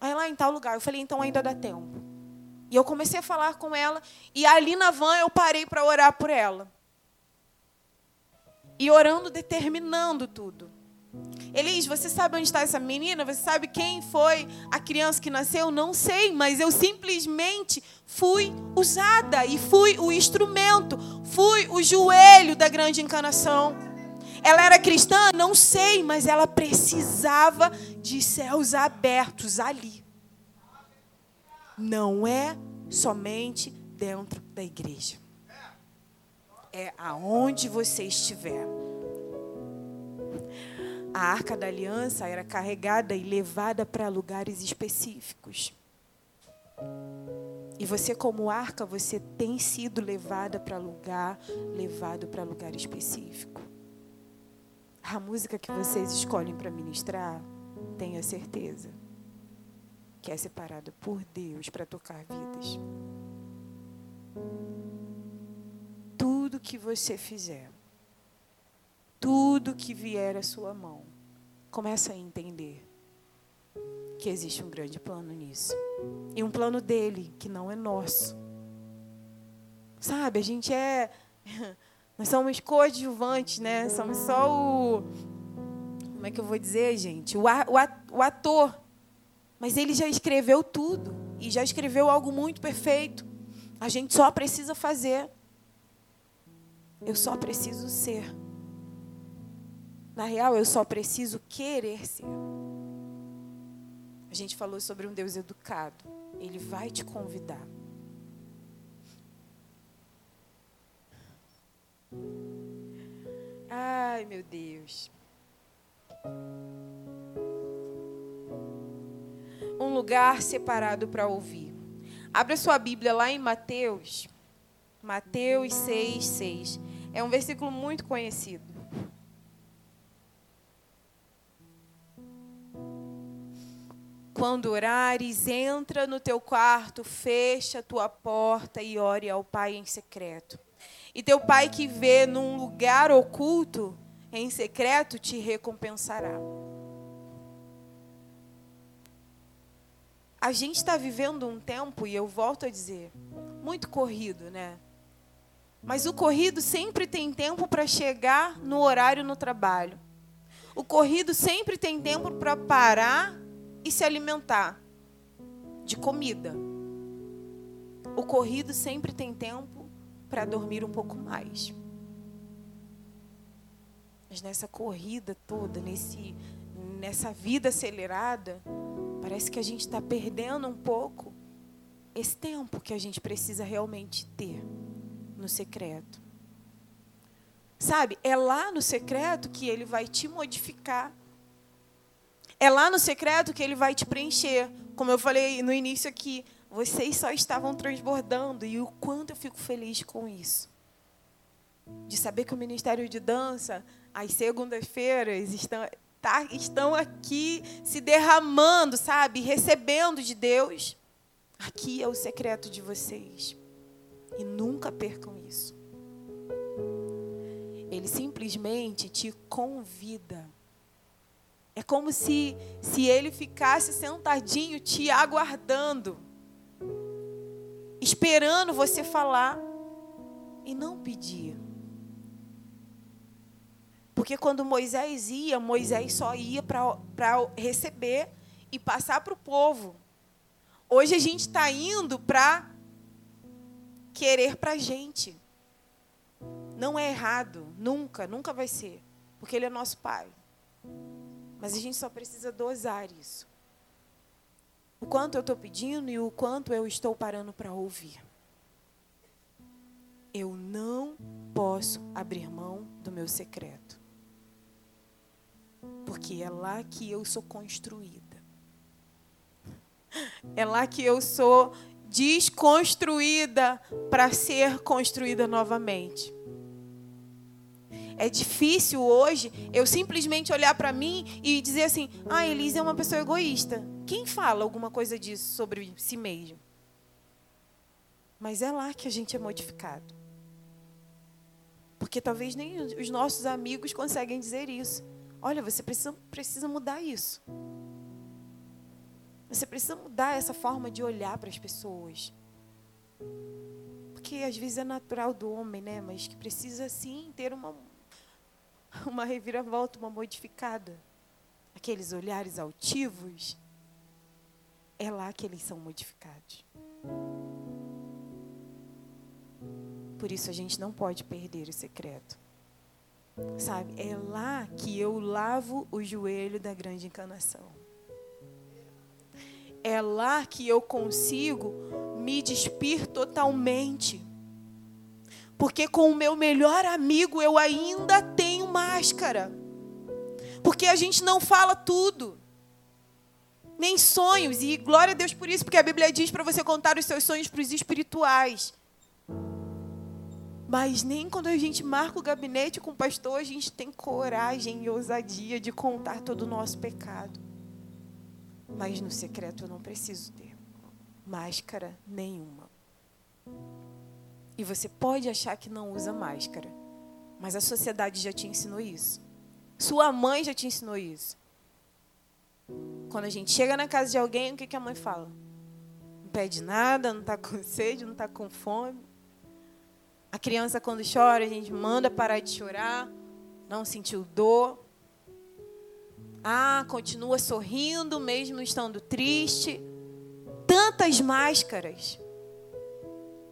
Aí lá em tal lugar. Eu falei, então ainda dá tempo. E eu comecei a falar com ela. E ali na van eu parei para orar por ela. E orando, determinando tudo. Elis, você sabe onde está essa menina? Você sabe quem foi a criança que nasceu? Não sei, mas eu simplesmente fui usada e fui o instrumento, fui o joelho da grande encarnação. Ela era cristã? Não sei, mas ela precisava de céus abertos ali. Não é somente dentro da igreja. É aonde você estiver. A arca da aliança era carregada e levada para lugares específicos. E você, como arca, você tem sido levada para lugar, levado para lugar específico. A música que vocês escolhem para ministrar, tenha certeza que é separada por Deus para tocar vidas. Tudo que você fizer, tudo que vier à sua mão, começa a entender que existe um grande plano nisso. E um plano dele, que não é nosso. Sabe, a gente é. Nós somos coadjuvantes, né? Somos só o. Como é que eu vou dizer, gente? O, o ator. Mas ele já escreveu tudo. E já escreveu algo muito perfeito. A gente só precisa fazer. Eu só preciso ser. Na real, eu só preciso querer ser. A gente falou sobre um Deus educado. Ele vai te convidar. Ai, meu Deus. Um lugar separado para ouvir. Abra sua Bíblia lá em Mateus. Mateus 6, 6. É um versículo muito conhecido. Quando orares, entra no teu quarto, fecha a tua porta e ore ao Pai em secreto. E teu Pai que vê num lugar oculto, em secreto, te recompensará. A gente está vivendo um tempo, e eu volto a dizer, muito corrido, né? Mas o corrido sempre tem tempo para chegar no horário no trabalho. O corrido sempre tem tempo para parar e se alimentar de comida. O corrido sempre tem tempo para dormir um pouco mais. Mas nessa corrida toda, nesse, nessa vida acelerada, parece que a gente está perdendo um pouco esse tempo que a gente precisa realmente ter no secreto. Sabe, é lá no secreto que ele vai te modificar é lá no secreto que ele vai te preencher. Como eu falei no início aqui, vocês só estavam transbordando e o quanto eu fico feliz com isso. De saber que o Ministério de Dança, às segundas-feiras, estão, tá, estão aqui se derramando, sabe? Recebendo de Deus. Aqui é o secreto de vocês. E nunca percam isso. Ele simplesmente te convida é como se, se ele ficasse sentadinho te aguardando, esperando você falar e não pedir. Porque quando Moisés ia, Moisés só ia para receber e passar para o povo. Hoje a gente está indo para querer para a gente. Não é errado, nunca, nunca vai ser, porque Ele é nosso Pai. Mas a gente só precisa dosar isso. O quanto eu estou pedindo e o quanto eu estou parando para ouvir. Eu não posso abrir mão do meu secreto. Porque é lá que eu sou construída. É lá que eu sou desconstruída para ser construída novamente. É difícil hoje eu simplesmente olhar para mim e dizer assim: ah, Elise é uma pessoa egoísta. Quem fala alguma coisa disso sobre si mesmo? Mas é lá que a gente é modificado. Porque talvez nem os nossos amigos conseguem dizer isso. Olha, você precisa, precisa mudar isso. Você precisa mudar essa forma de olhar para as pessoas. Porque às vezes é natural do homem, né? Mas que precisa sim ter uma uma reviravolta, uma modificada. Aqueles olhares altivos, é lá que eles são modificados. Por isso a gente não pode perder o secreto. Sabe? É lá que eu lavo o joelho da grande encarnação. É lá que eu consigo me despir totalmente. Porque com o meu melhor amigo eu ainda tenho máscara. Porque a gente não fala tudo. nem sonhos. E glória a Deus por isso, porque a Bíblia diz para você contar os seus sonhos para os espirituais. Mas nem quando a gente marca o gabinete com o pastor, a gente tem coragem e ousadia de contar todo o nosso pecado. Mas no secreto eu não preciso ter máscara nenhuma. E você pode achar que não usa máscara, mas a sociedade já te ensinou isso. Sua mãe já te ensinou isso. Quando a gente chega na casa de alguém, o que, a mãe fala? Não pede nada, não está com sede, não está com fome. A criança, quando chora, a gente manda parar de chorar, não sentiu dor. Ah, continua sorrindo, mesmo estando triste. Tantas máscaras,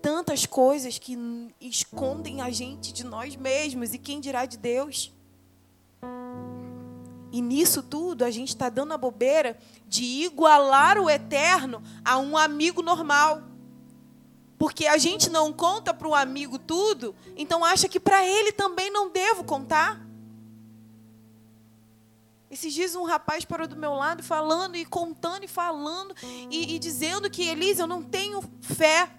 tantas coisas que escondem a gente de nós mesmos e quem dirá de Deus. E nisso tudo a gente está dando a bobeira de igualar o eterno a um amigo normal. Porque a gente não conta para um amigo tudo, então acha que para ele também não devo contar. Esses dias um rapaz parou do meu lado falando e contando e falando e, e dizendo que, Elisa, eu não tenho fé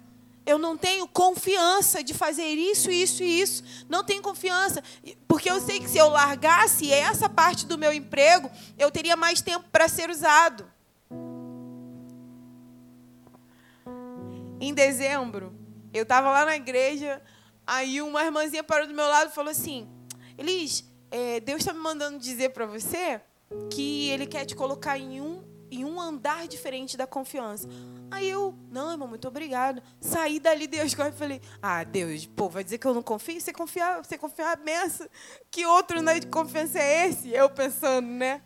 eu não tenho confiança de fazer isso, isso e isso. Não tenho confiança. Porque eu sei que se eu largasse essa parte do meu emprego, eu teria mais tempo para ser usado. Em dezembro, eu estava lá na igreja, aí uma irmãzinha parou do meu lado e falou assim: Elis, é, Deus está me mandando dizer para você que Ele quer te colocar em um, em um andar diferente da confiança. Aí eu, não, irmão, muito obrigado. Saí dali, Deus, e falei, ah, Deus, pô, vai dizer que eu não confio? Você confiar, você confiar benção. Que outro né, de confiança é esse? Eu pensando, né?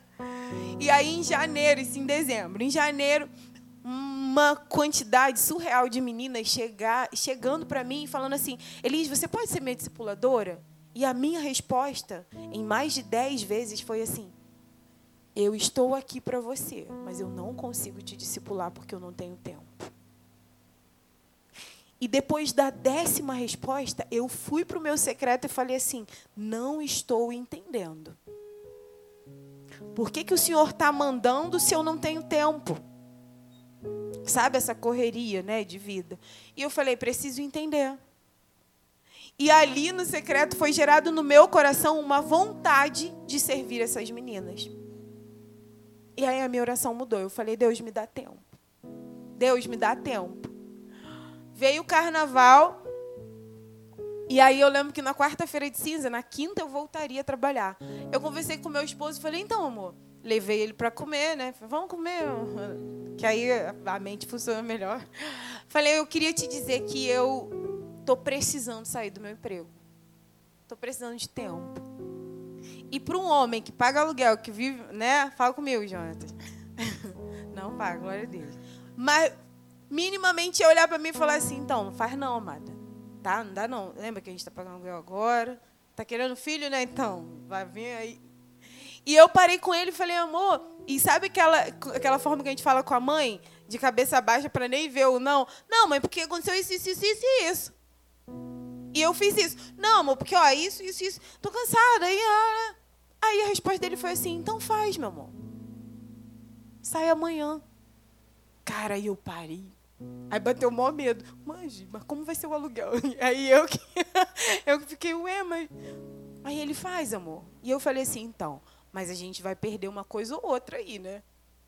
E aí em janeiro, isso em dezembro, em janeiro, uma quantidade surreal de meninas chegar, chegando para mim e falando assim, Elis, você pode ser minha discipuladora? E a minha resposta, em mais de dez vezes, foi assim, eu estou aqui para você, mas eu não consigo te discipular porque eu não tenho tempo. E depois da décima resposta, eu fui para o meu secreto e falei assim: não estou entendendo. Por que, que o Senhor está mandando se eu não tenho tempo? Sabe essa correria né, de vida? E eu falei: preciso entender. E ali no secreto foi gerado no meu coração uma vontade de servir essas meninas. E aí a minha oração mudou. Eu falei: Deus, me dá tempo. Deus, me dá tempo. Veio o carnaval. E aí eu lembro que na quarta-feira de cinza, na quinta eu voltaria a trabalhar. Eu conversei com meu esposo e falei: então, amor, levei ele para comer, né? Falei, Vamos comer. Que aí a mente funciona melhor. Falei: eu queria te dizer que eu tô precisando sair do meu emprego. Tô precisando de tempo. E para um homem que paga aluguel, que vive, né? Fala comigo, Jonatas. Não paga, glória a Deus. Mas minimamente olhar para mim e falar assim, então, não faz não, amada. Tá? Não dá não. Lembra que a gente está pagando aluguel agora? Tá querendo filho, né? Então, vai vir aí. E eu parei com ele e falei, amor, e sabe aquela, aquela forma que a gente fala com a mãe? De cabeça baixa para nem ver o não? Não, mãe, porque aconteceu isso, isso, isso, isso e isso. E eu fiz isso. Não, amor, porque, ó, isso, isso, isso. Tô cansada. Aí, ah, Aí a resposta dele foi assim: então faz, meu amor. Sai amanhã. Cara, aí eu parei. Aí bateu o maior medo. Mãe, mas como vai ser o aluguel? Aí eu que eu fiquei, ué, mas. Aí ele faz, amor. E eu falei assim, então, mas a gente vai perder uma coisa ou outra aí, né?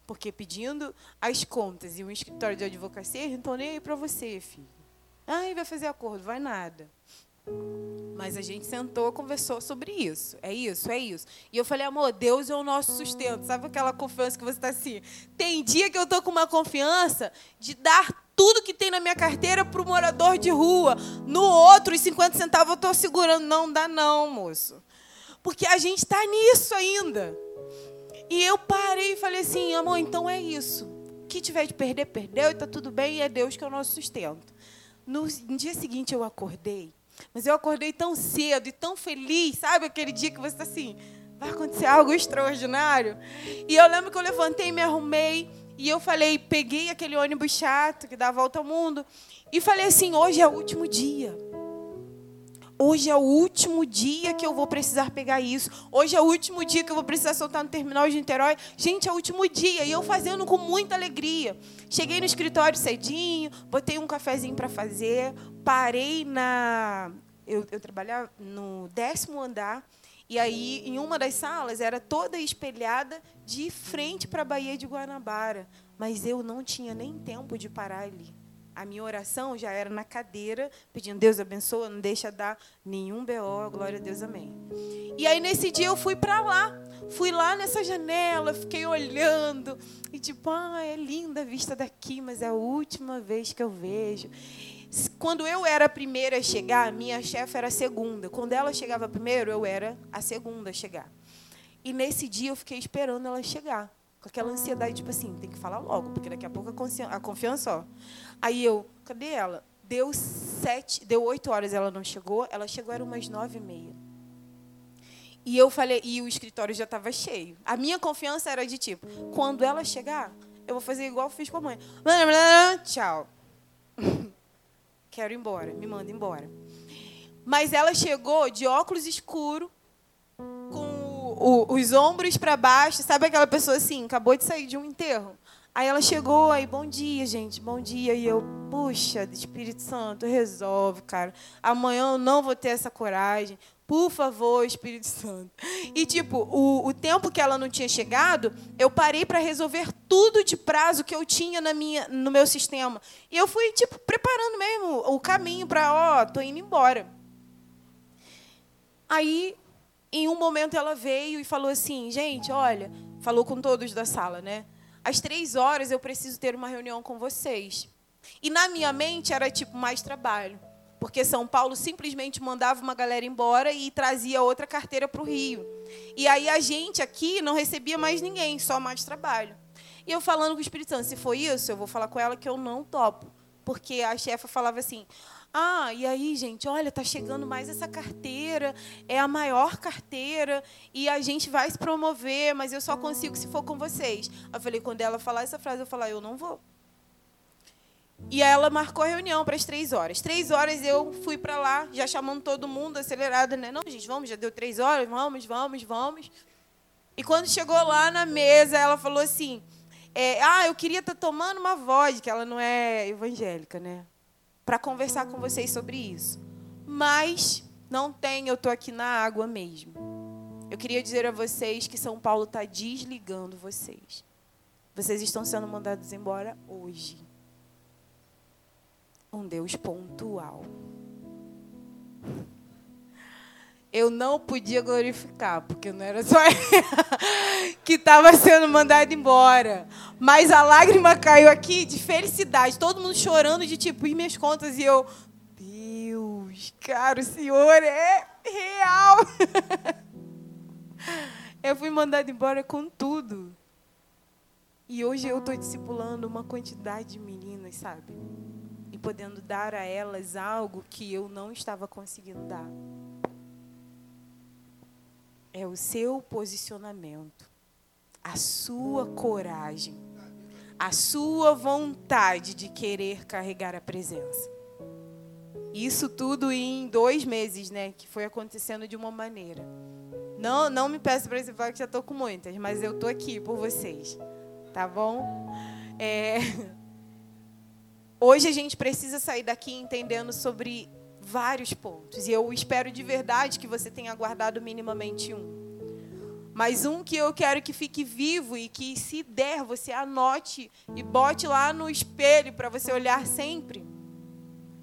Porque pedindo as contas e um escritório de advocacia, estou nem aí para você, filho. Ai, vai fazer acordo, vai nada. Mas a gente sentou, conversou sobre isso. É isso, é isso. E eu falei, amor, Deus é o nosso sustento. Sabe aquela confiança que você está assim? Tem dia que eu estou com uma confiança de dar tudo que tem na minha carteira para o morador de rua. No outro, os 50 centavos eu estou segurando. Não dá não, moço. Porque a gente está nisso ainda. E eu parei e falei assim, amor, então é isso. O que tiver de perder, perdeu e está tudo bem. E é Deus que é o nosso sustento. No dia seguinte eu acordei mas eu acordei tão cedo e tão feliz, sabe? Aquele dia que você está assim, vai acontecer algo extraordinário. E eu lembro que eu levantei, me arrumei e eu falei, peguei aquele ônibus chato que dá a volta ao mundo e falei assim: hoje é o último dia. Hoje é o último dia que eu vou precisar pegar isso. Hoje é o último dia que eu vou precisar soltar no terminal de Niterói. Gente, é o último dia. E eu fazendo com muita alegria. Cheguei no escritório cedinho, botei um cafezinho para fazer, parei na. Eu, eu trabalhava no décimo andar. E aí, em uma das salas, era toda espelhada de frente para a Baía de Guanabara. Mas eu não tinha nem tempo de parar ali. A minha oração já era na cadeira, pedindo, Deus abençoa, não deixa dar nenhum BO, glória a Deus, amém. E aí, nesse dia, eu fui para lá. Fui lá nessa janela, fiquei olhando. E tipo, ah, é linda a vista daqui, mas é a última vez que eu vejo. Quando eu era a primeira a chegar, minha chefe era a segunda. Quando ela chegava primeiro, eu era a segunda a chegar. E nesse dia eu fiquei esperando ela chegar. Com aquela ansiedade, tipo assim, tem que falar logo, porque daqui a pouco a confiança, ó. Aí eu, cadê ela? Deu sete, deu oito horas, ela não chegou. Ela chegou, era umas nove e meia. E eu falei, e o escritório já estava cheio. A minha confiança era de tipo, quando ela chegar, eu vou fazer igual eu fiz com a mãe. Tchau. Quero ir embora, me manda embora. Mas ela chegou de óculos escuro, com o, os ombros para baixo, sabe aquela pessoa assim, acabou de sair de um enterro? Aí ela chegou, aí, bom dia, gente, bom dia. E eu, puxa, Espírito Santo, resolve, cara. Amanhã eu não vou ter essa coragem. Por favor, Espírito Santo. E, tipo, o, o tempo que ela não tinha chegado, eu parei para resolver tudo de prazo que eu tinha na minha, no meu sistema. E eu fui, tipo, preparando mesmo o caminho para, ó, tô indo embora. Aí em um momento ela veio e falou assim, gente, olha, falou com todos da sala, né? Às três horas eu preciso ter uma reunião com vocês. E na minha mente era tipo mais trabalho, porque São Paulo simplesmente mandava uma galera embora e trazia outra carteira para o Rio. E aí a gente aqui não recebia mais ninguém, só mais trabalho. E eu falando com o Espírito Santo, se for isso, eu vou falar com ela que eu não topo. Porque a chefa falava assim: ah, e aí, gente, olha, tá chegando mais essa carteira, é a maior carteira, e a gente vai se promover, mas eu só consigo se for com vocês. Eu falei, quando ela falar essa frase, eu falar, eu não vou. E ela marcou a reunião para as três horas. Três horas eu fui para lá, já chamando todo mundo, acelerada, né? Não, gente, vamos, já deu três horas, vamos, vamos, vamos. E quando chegou lá na mesa, ela falou assim: é, Ah, eu queria estar tá tomando uma vodka. Ela não é evangélica, né? Para conversar com vocês sobre isso. Mas não tem, eu estou aqui na água mesmo. Eu queria dizer a vocês que São Paulo está desligando vocês. Vocês estão sendo mandados embora hoje. Um Deus pontual eu não podia glorificar, porque não era só que estava sendo mandado embora. Mas a lágrima caiu aqui de felicidade, todo mundo chorando de tipo, e minhas contas? E eu, Deus, cara, o Senhor é real. eu fui mandado embora com tudo. E hoje eu estou discipulando uma quantidade de meninas, sabe? E podendo dar a elas algo que eu não estava conseguindo dar é o seu posicionamento, a sua coragem, a sua vontade de querer carregar a presença. Isso tudo em dois meses, né? Que foi acontecendo de uma maneira. Não, não me peço para falar que já estou com muitas, mas eu estou aqui por vocês, tá bom? É... Hoje a gente precisa sair daqui entendendo sobre vários pontos. E eu espero de verdade que você tenha guardado minimamente um. Mas um que eu quero que fique vivo e que, se der, você anote e bote lá no espelho para você olhar sempre.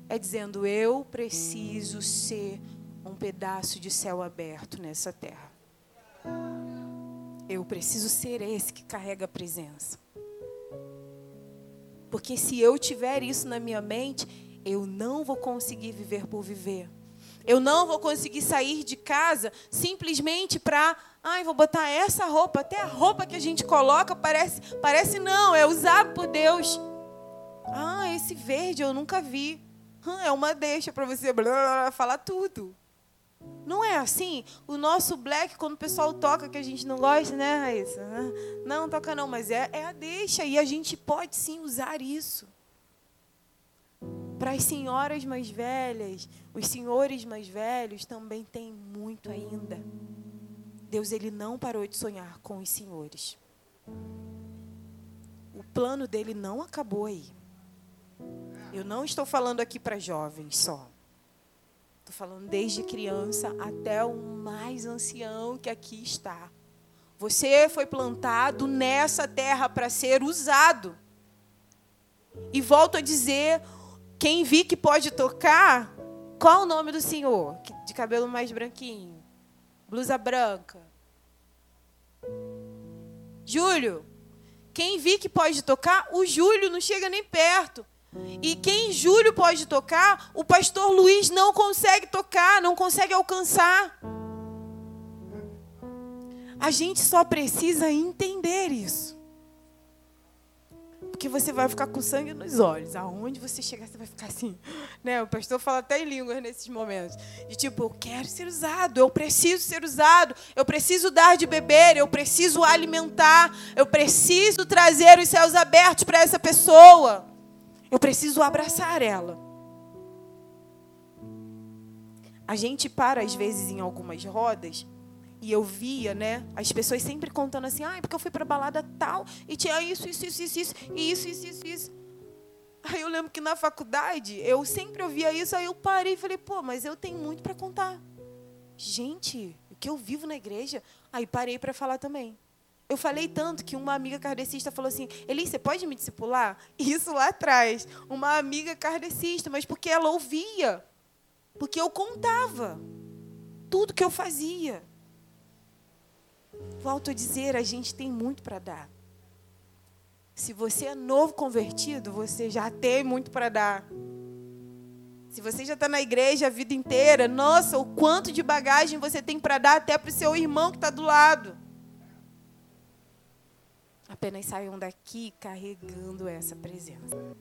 É dizendo: Eu preciso ser um pedaço de céu aberto nessa terra. Eu preciso ser esse que carrega a presença. Porque se eu tiver isso na minha mente, eu não vou conseguir viver por viver. Eu não vou conseguir sair de casa simplesmente para, ai, vou botar essa roupa, até a roupa que a gente coloca parece, parece não, é usado por Deus. Ah, esse verde eu nunca vi. é uma deixa para você blá, blá, blá, falar tudo. Não é assim? O nosso black, quando o pessoal toca que a gente não gosta, né, Raíssa? Não, toca não, mas é, é a deixa. E a gente pode sim usar isso. Para as senhoras mais velhas, os senhores mais velhos também tem muito ainda. Deus ele não parou de sonhar com os senhores. O plano dele não acabou aí. Eu não estou falando aqui para jovens só. Estou falando desde criança até o mais ancião que aqui está. Você foi plantado nessa terra para ser usado. E volto a dizer, quem vi que pode tocar, qual o nome do senhor? De cabelo mais branquinho. Blusa branca. Júlio. Quem vi que pode tocar, o Júlio não chega nem perto. E quem Júlio pode tocar, o pastor Luiz não consegue tocar, não consegue alcançar. A gente só precisa entender isso. Porque você vai ficar com sangue nos olhos. Aonde você chegar, você vai ficar assim. Né? O pastor fala até em línguas nesses momentos. De tipo, eu quero ser usado, eu preciso ser usado, eu preciso dar de beber, eu preciso alimentar, eu preciso trazer os céus abertos para essa pessoa. Eu preciso abraçar ela. A gente para, às vezes, em algumas rodas e eu via, né, as pessoas sempre contando assim, ah, é porque eu fui para balada tal e tinha isso, isso, isso, isso, isso, e isso, isso, isso, isso. Aí eu lembro que na faculdade eu sempre ouvia isso, aí eu parei e falei, pô, mas eu tenho muito para contar. Gente, o que eu vivo na igreja? Aí parei para falar também. Eu falei tanto que uma amiga cardecista falou assim: Elis, você pode me discipular? Isso lá atrás. Uma amiga cardecista, mas porque ela ouvia. Porque eu contava tudo que eu fazia. Volto a dizer, a gente tem muito para dar. Se você é novo convertido, você já tem muito para dar. Se você já está na igreja a vida inteira, nossa, o quanto de bagagem você tem para dar até para o seu irmão que está do lado. Apenas saiam daqui carregando essa presença.